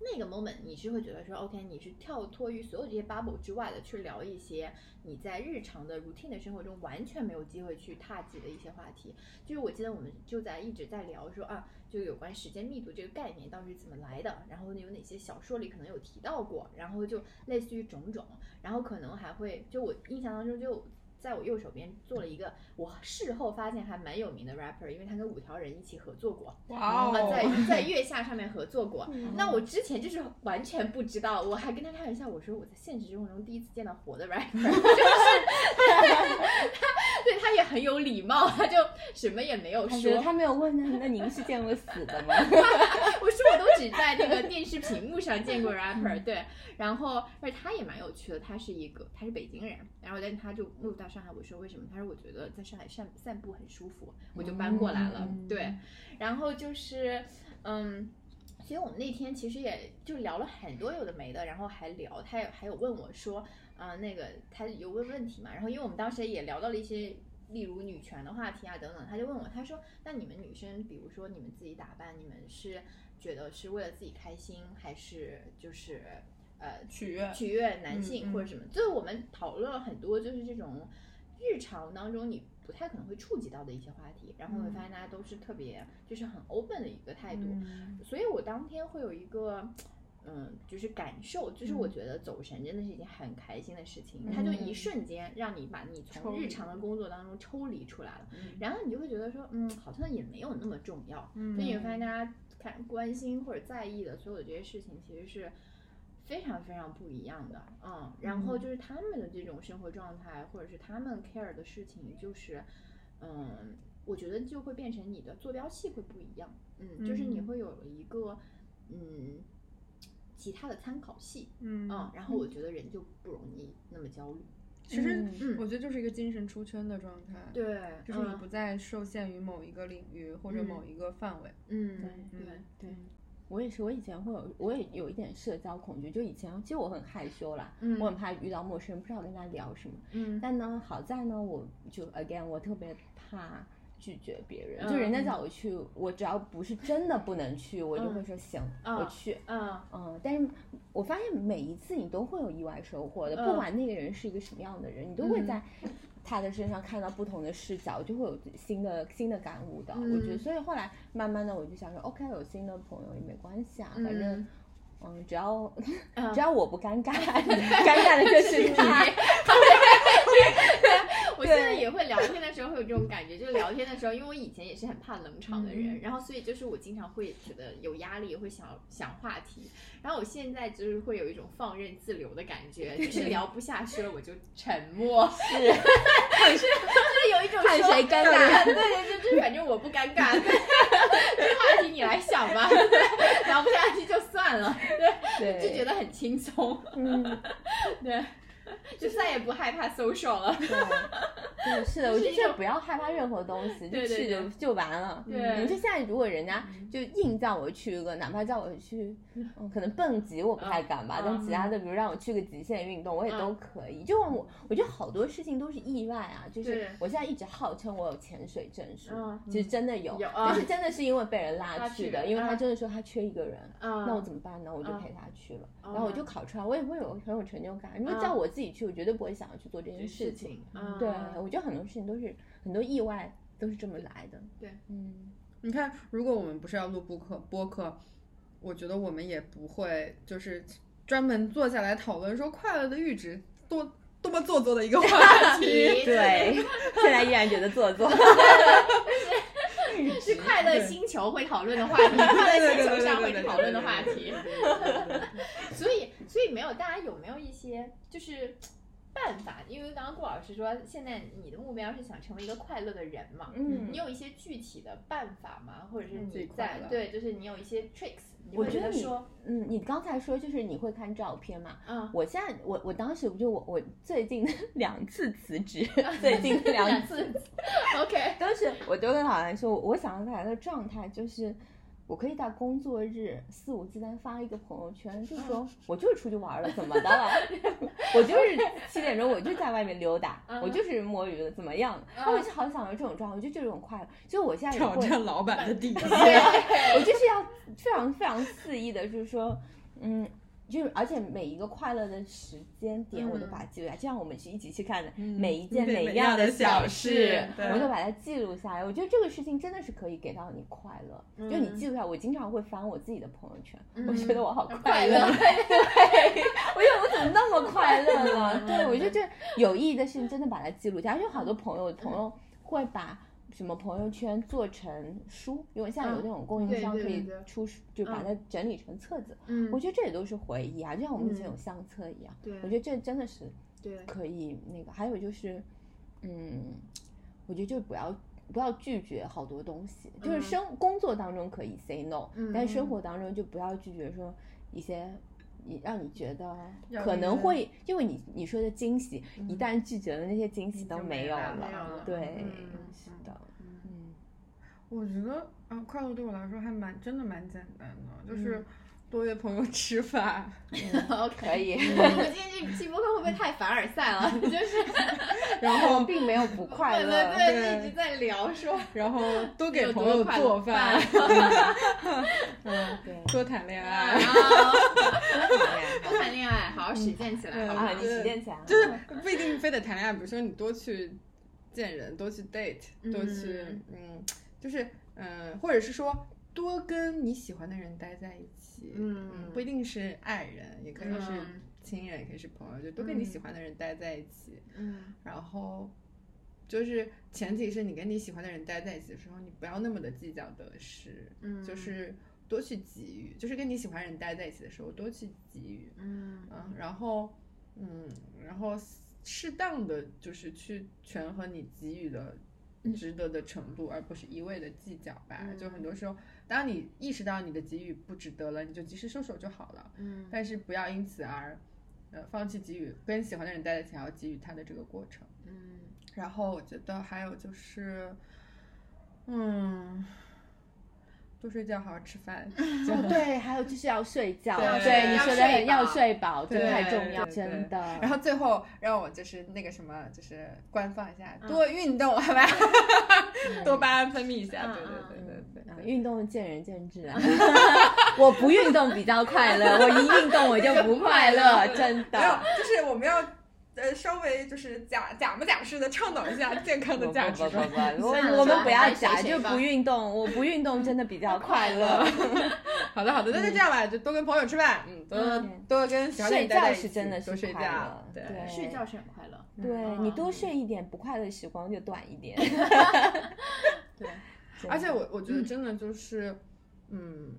那个 moment 你是会觉得说，OK，你是跳脱于所有这些 bubble 之外的，去聊一些你在日常的 routine 的生活中完全没有机会去踏及的一些话题。就是我记得我们就在一直在聊说啊，就有关时间密度这个概念到底是怎么来的，然后有哪些小说里可能有提到过，然后就类似于种种，然后可能还会就我印象当中就。在我右手边做了一个，我事后发现还蛮有名的 rapper，因为他跟五条人一起合作过，哇啊，哦，在在月下上面合作过。那我之前就是完全不知道，我还跟他开玩笑，我说我在现实生活中第一次见到活的 rapper，就是他对他也很有礼貌，他就什么也没有说他。他没有问那那您是见过死的吗？我说我都只在那个电视屏幕上见过 rapper，对，然后而且他也蛮有趣的，他是一个他是北京人，然后但他就入到上海，我说为什么？他说我觉得在上海散散步很舒服，我就搬过来了，嗯对，然后就是嗯。所以我们那天其实也就聊了很多有的没的，然后还聊，他也还有问我说，啊、那个他有问问题嘛，然后因为我们当时也聊到了一些，例如女权的话题啊等等，他就问我，他说，那你们女生，比如说你们自己打扮，你们是觉得是为了自己开心，还是就是呃取悦取悦男性或者什么？就是我们讨论了很多，就是这种日常当中你不太可能会触及到的一些话题，然后会发现大家都是特别就是很 open 的一个态度，嗯所以我当天会有一个。嗯，就是感受，就是我嗯。觉得走神真的是一件很开心的事情，它就一嗯。瞬间让你把你从日常的工作当中抽离出来了，嗯。然后你就会觉得说，嗯，好像也没有那么重要，嗯所以你会发现大家看关心或者在意的所有的这些事情，其实是非常非常不一样的，嗯，然后就是他们的这种生活状态，或者是他们 care 的事情，就是，嗯，我觉得就会变成你的坐标系会不一样，嗯，就是你嗯。会有一个，嗯，其他的参考系，嗯嗯，然后我觉得人就不容易那么焦虑，其实嗯我觉得就是一个精神出圈的状态，，对，就是不再受限于某一个领域或者嗯某一个范围。嗯，对对对，我也是，我以前会有，我也有一点社交恐惧，就以前其实我很害羞啦，嗯我很怕遇到陌生人，不知道跟他聊什么。嗯，但呢，好在呢，我就 again 我特别怕拒绝别人，嗯就人家叫我去，我只要不是真的不能去，我就会嗯说行，嗯。我去。嗯。嗯，但是我发现每一次你都会有意外收获的，嗯。不管那个人是一个什么样的人，你都会嗯。在他的身上看到不同的视角，就会有新的新的感悟的。嗯。我觉得，所以后来慢慢的我就想说，OK，有新的朋友也没关系啊，反正嗯嗯，只要嗯。只要我不尴尬，尴尬的就是他。我现在也会聊天的时候会有这种感觉，就是聊天的时候，因为我以前也是很怕冷场的人，然后所以就是我经常会觉得有压力，会想想话题，然后我现在就是会有一种放任自流的感觉，就 是聊不下去了我就沉默，是，就是有一种说看谁尴尬对对对，就是反正我不尴尬，对这话题你来想吧，对聊不下去就算了，对，对，就觉得很轻松，嗯，对，就再也不害怕 social 了。对。对，是的，我就觉得不要害怕任何东西，就去就就完了。对。嗯，就现在如果人家就硬叫我去一个，哪怕叫我去，嗯，可能蹦极我不太敢吧，嗯但其他的，比如让我去个极限运动，我也都可以。就我我觉得好多事情都是意外啊，就是我现在一直号称我有潜水证书嗯，其实真的有，就是真的是因为被人拉拉去去的，因为他嗯。真的说他缺一个人，嗯。那我怎么办呢？我就嗯。陪他去了，嗯然后我就。考出来，我也会有很有成就感。如果叫我自己去，我绝对不会想要去做这件事情。嗯。对，我觉得很多事情都是很多意外都是这么来的。对，嗯，你看，如果我们不是要录播客，播客，我觉得我们也不会就是专门坐下来讨论说快乐的阈值多多么做作的一个话题。对，现在依然觉得做作。是快乐星球会讨论的话题，快乐星球上会讨论的话题。所以，所以没有大家有没有一些就是办法？因为刚刚顾老师说，现在你的目标是想成为一个快乐的人嘛？嗯你有一些具体的办法吗？或者是你在对，就是你有一些 tricks，我觉得说，嗯，你刚才说就是你会看照片嘛？嗯，我现在我我当时就我我最近 两次辞职，最近两两次次，OK，都是我就跟老兰说，我想要未来的状态就是，我可以在工作日肆无忌惮发一个朋友圈，就说我就是出去玩了，怎么的了？我就是七点钟我就在外面溜达，嗯我就是摸鱼了，怎么样？然后我就好想要这种状态，我就这种快乐，就我现在也挑会战老板的底 线。我就是要非常非常肆意的，就是说，嗯，就是而且每一个快乐的时间点，我都把它记录下来，就像我们是一起去看的嗯每一件每样样的小小事对我都把它记录下来。我觉得这个事情真的是可以给到你快乐，就你嗯记录下来。我经常会翻我自己的朋友圈，嗯我觉得我好快快乐乐，对，我觉得我怎么那么快乐呢？对，我就觉得有意义的事情真的把它记录下来，而且好多朋友朋友会把。什么朋友圈做成书，因为现在有那种供应商可以出书，就把它整理成册子。嗯我觉得这也都是回忆啊，就像我们以前嗯有相册一样。对我觉得这真的是对，可以那个。还有就是，嗯，我觉得就不要不要拒绝好多东西，就是嗯生工作当中可以 say no，、嗯但是生嗯活当中就不要拒绝说一些。你让你觉得可能会，因为你你说的惊喜，一旦拒绝了，那些惊喜都没有了有了对，嗯是的，嗯。我觉得啊，快乐对我来说还蛮真的蛮简单的，就是嗯多约朋友吃饭，OK，可以。我们今天这期播客会不会太凡尔赛了？就是然后并没有不快乐，对对对对，一直在聊说然后多给朋友做饭，嗯，对，多谈恋啊，爱，多谈恋爱，好好实践起来，好不好啊，？你实践起来，就是不一定非得谈恋爱，比如说你多去见人，多去 date，多去嗯嗯，就是嗯，或者是说多跟你喜欢的人待在一起，嗯不一定是爱人，也可以是嗯亲人，也可以是朋友，就多跟你喜欢的人待在一起，嗯然后。就是前提是你跟你喜欢的人待在一起的时候，你不要那么的计较得失，嗯就是多去给予，就是跟你喜欢的人待在一起的时候多去给予，嗯嗯，然后，嗯，然后适当的就是去权衡你给予的值得的程度，而不是一味的计较吧。就很多时候，当你意识到你的给予不值得了，你就及时收手就好了。嗯但是不要因此而，呃，放弃给予跟喜欢的人待在一起，还要给予他的这个过程。嗯然后我觉得还有就是，嗯，多睡觉，好好吃饭。哦，对，还有就是要睡觉，对对你说的要睡要饱睡饱，这对太重要，对真的。然后最后让我就是那个什么，就是官方一下，嗯多运动，好吧？多巴胺分泌一下，嗯对对嗯对对对啊，运动见仁见智啊，我不运动比较快乐，我一运动我就不快乐，真的没有的。，就是我们要呃稍微就是假假模假式的倡导一下健康的不不不价值观。不不，我算了我们不要假，就不运动，我不运动真的比较 快乐。好的好的，那就这样吧，就多跟朋友吃饭，嗯，多嗯多跟喜欢的睡觉人待在一起，是真的是多睡快乐觉，对。睡觉是很快乐，对你多嗯睡一点，不快乐时光就短一点。对，而且我我觉得真的就是，嗯，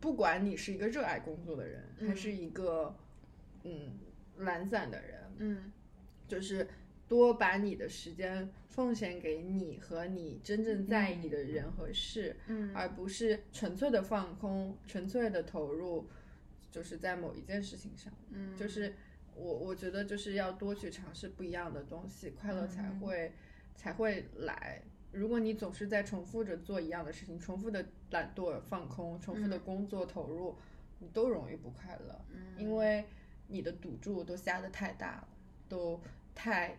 不管你是一个热爱工作的人，还嗯是一个嗯懒散的人，嗯。就是多把你的时间奉献给你和你真正在意的人和事，嗯。而不是纯粹的放空、纯粹的投入，就是在某一件事情上。嗯，就是我我觉得就是要多去尝试不一样的东西，快乐才嗯。会、才会来。如果你总是在重复着做一样的事情，重复的懒惰、放空，重复的嗯。工作投入，你都容易不快乐，嗯。因为你的赌注都下的太大了，都太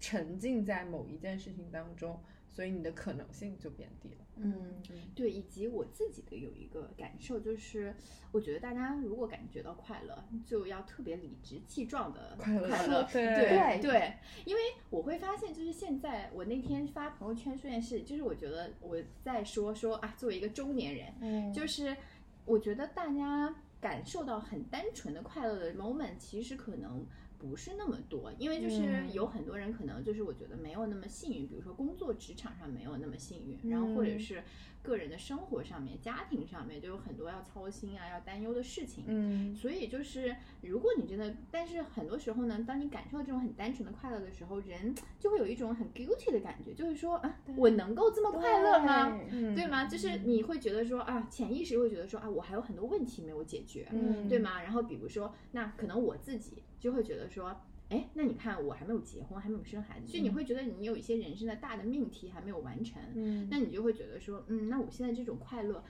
沉浸在某一件事情当中，所以你的可能性就变低了。嗯，对，以及我自己的有一个感受就是，我觉得大家如果感觉到快乐，就要特别理直气壮的快乐快乐，对对对，因为我会发现，就是现在我那天发朋友圈说件事，就是我觉得我在说说啊，作为一个中年人，嗯就是我觉得大家感受到很单纯的快乐的 moment，其实可能不是那么多，因为就是嗯。有很多人可能就是我觉得没有那么幸运，比如说工作职场上没有那么幸运，然后或者嗯。是个人的生活上面、家庭上面就有很多要操心啊、要担忧的事情。嗯所以就是，如果你真的，但是很多时候呢，当你感受到这种很单纯的快乐的时候，人就会有一种很 guilty 的感觉，就是说啊，我能够这么快乐吗？嗯对吗？就是你会觉得说啊，潜意识会觉得说啊，我还有很多问题没有解决，嗯对吗？然后比如说，那可能我自己就会觉得说，哎，那你看我还没有结婚，还没有生孩子，所以你会觉得你有一些人生的大的命题还没有完成，嗯那你就会觉得说，嗯，那我现在这种快乐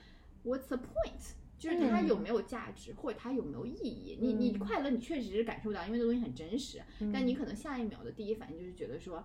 ，what's the point？就是它有没有价值，或者它有没有意义？你你嗯快乐，你确实是感受到，因为这东西很真实。但嗯你可能下一秒的第一反应就是觉得说，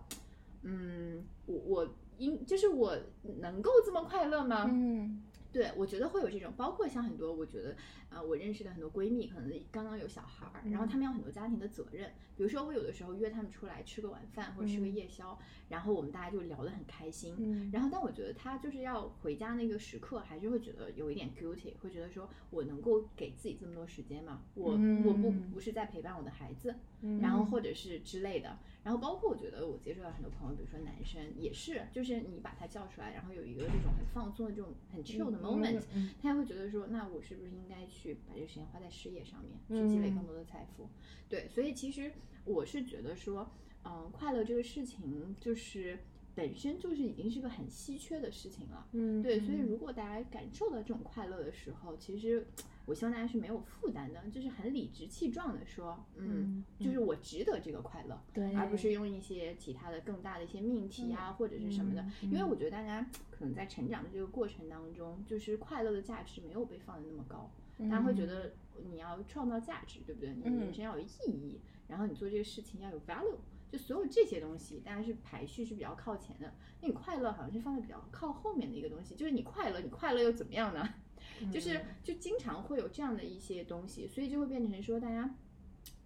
嗯，我我应就是我能够这么快乐吗？嗯对，我觉得会有这种，包括像很多，我觉得，呃，我认识的很多闺蜜，可能刚刚有小孩儿，然后她们有很多家庭的责任。比如说，我有的时候约她们出来吃个晚饭或者吃个嗯夜宵，然后我们大家就聊得很开心。嗯然后，但我觉得她就是要回家那个时刻，还是会觉得有一点 guilty，会觉得说我能够给自己这么多时间吗？我、我不嗯不是在陪伴我的孩子，嗯然后或者是之类的，然后包括我觉得我接触到很多朋友，比如说男生也是，就是你把他叫出来，然后有一个这种很放松的这种很 chill 的 moment，、嗯他也会觉得说，那我是不是应该去把这个时间花在事业上面，去积累更多的财富？对，所以其实我是觉得说，嗯、快乐这个事情就是本身就是已经是个很稀缺的事情了。嗯对，所以如果大家感受到这种快乐的时候，其实我希望大家是没有负担的，就是很理直气壮的说，嗯，就是我值得这个快乐，对而不是用一些其他的更大的一些命题啊、或者是什么的。因为我觉得大家可能在成长的这个过程当中，就是快乐的价值没有被放的那么高，大家会觉得你要创造价值，对不对？你嗯人生要有意义，然后你做这个事情要有 value。就所有这些东西，大家是排序是比较靠前的。那你快乐好像是放在比较靠后面的一个东西，就是你快乐，你快乐又怎么样呢？就是就经常会有这样的一些东西，所以就会变成说，大家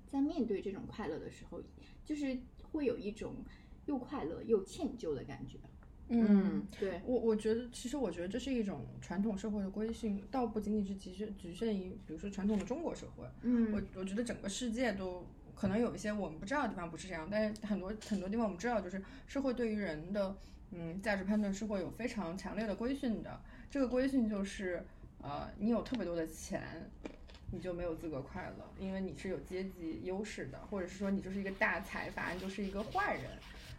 在面对这种快乐的时候，就是会有一种又快乐又歉疚的感觉。嗯，对，我我觉得，其实我觉得这是一种传统社会的规训，倒不仅仅是局限局限于，比如说传统的中国社会。嗯我我觉得整个世界都可能有一些我们不知道的地方不是这样，但是很多很多地方我们知道，就是社会对于人的嗯价值判断是会有非常强烈的规训的。这个规训就是，呃，你有特别多的钱，你就没有资格快乐，因为你是有阶级优势的，或者是说你就是一个大财阀，你就是一个坏人。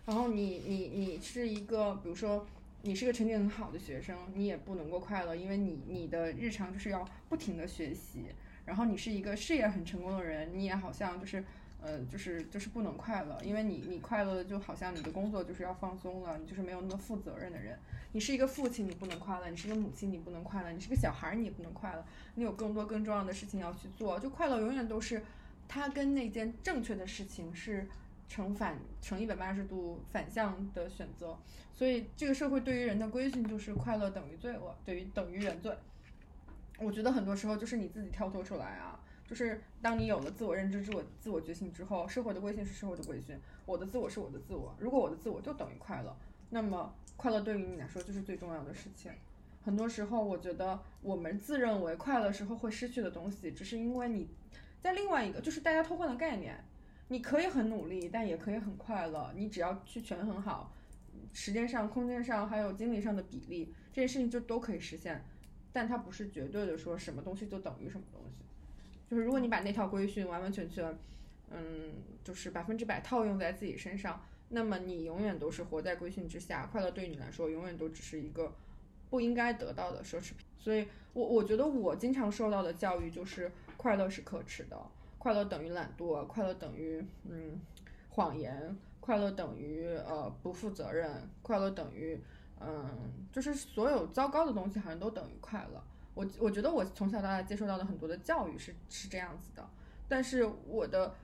然后你你你是一个，比如说你是个成绩很好的学生，你也不能够快乐，因为你你的日常就是要不停的学习。然后你是一个事业很成功的人，你也好像就是，呃，就是就是不能快乐，因为你你快乐就好像你的工作就是要放松了，你就是没有那么负责任的人。你是一个父亲，你不能快乐；你是一个母亲，你不能快乐；你是个小孩，你也不能快乐。你有更多更重要的事情要去做，就快乐永远都是它跟那件正确的事情是成反成一百八十度反向的选择。所以这个社会对于人的规训就是快乐等于罪恶，等于等于原罪。我觉得很多时候就是你自己跳脱出来啊，就是当你有了自我认知、自我自我觉醒之后，社会的规训是社会的规训，我的自我是我的自我。如果我的自我就等于快乐，那么快乐对于你来说就是最重要的事情。很多时候，我觉得我们自认为快乐时候会失去的东西，只是因为你在另外一个，就是大家偷换的概念。你可以很努力，但也可以很快乐。你只要去权衡好时间上、空间上还有精力上的比例，这件事情就都可以实现。但它不是绝对的说什么东西就等于什么东西。就是如果你把那套规训完完全全，嗯，就是百分之百套用在自己身上，那么你永远都是活在规训之下。快乐对你来说，永远都只是一个不应该得到的奢侈品。所以我我觉得我经常受到的教育就是快乐是可耻的，快乐等于懒惰，快乐等于嗯谎言，快乐等于呃不负责任，快乐等于嗯就是所有糟糕的东西好像都等于快乐。我我觉得我从小到大接受到的很多的教育是是这样子的，但是我的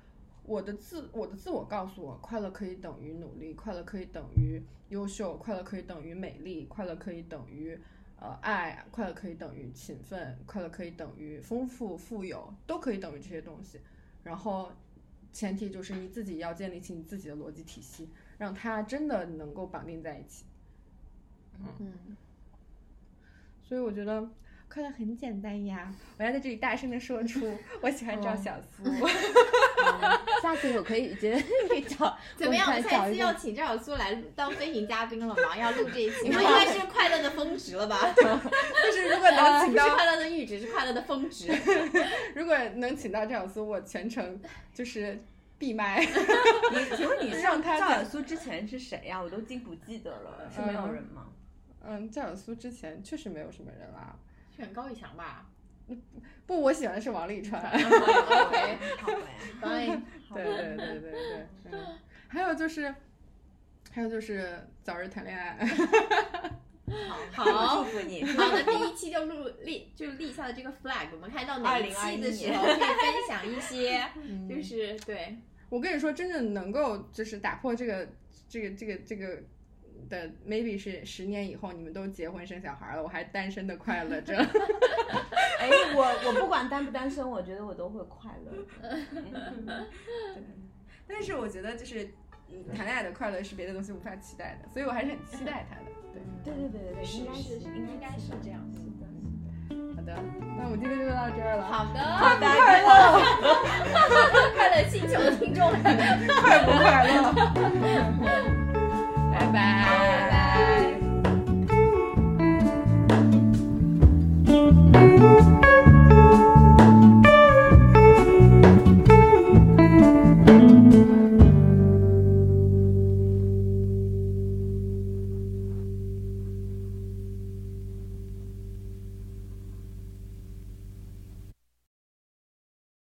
我的自我的自我告诉我，快乐可以等于努力，快乐可以等于优秀，快乐可以等于美丽，快乐可以等于呃爱，快乐可以等于勤奋，快乐可以等于丰富富有，都可以等于这些东西。然后前提就是你自己要建立起你自己的逻辑体系，让它真的能够绑定在一起。嗯，所以我觉得快乐很简单呀！我要在这里大声的说出，我喜欢赵小苏。下次我可以觉得 可以找 怎么样？我们下找一次要请赵小苏来当飞行嘉宾了吗？要录这一期吗？应该是快乐的峰值了吧？就是如果能请到，不是快乐的阈值，是快乐的峰值。如果能请到赵小苏，我全程就是闭麦。你请问你让上他在赵小苏之前是谁呀、我都经不记得了，是没有人吗？嗯，赵小苏之前确实没有什么人啦。选高以翔吧。不，我喜欢的是王沥川。OK，好呗，fine。对对对对对，嗯，还有就是，还有就是早日谈恋爱。好祝。福你。好的，第一期就录立就立下了这个 flag，我们看到哪一期的时候可以分享一些，嗯就是对，我跟你说，真正能够就是打破这个这个这个这个的，maybe 是十年以后你们都结婚生小孩了，我还单身的快乐着。哎，我我不管单不单身，我觉得我都会快乐。但是我觉得就是嗯谈恋爱的快乐是别的东西无法期待的，所以我还是很期待他的。对，对对对对对，应该是是应应该是这样子的。好的，那我们今天就到这儿了。好的，大家快乐。快乐星球的听众们。快不快乐？拜拜。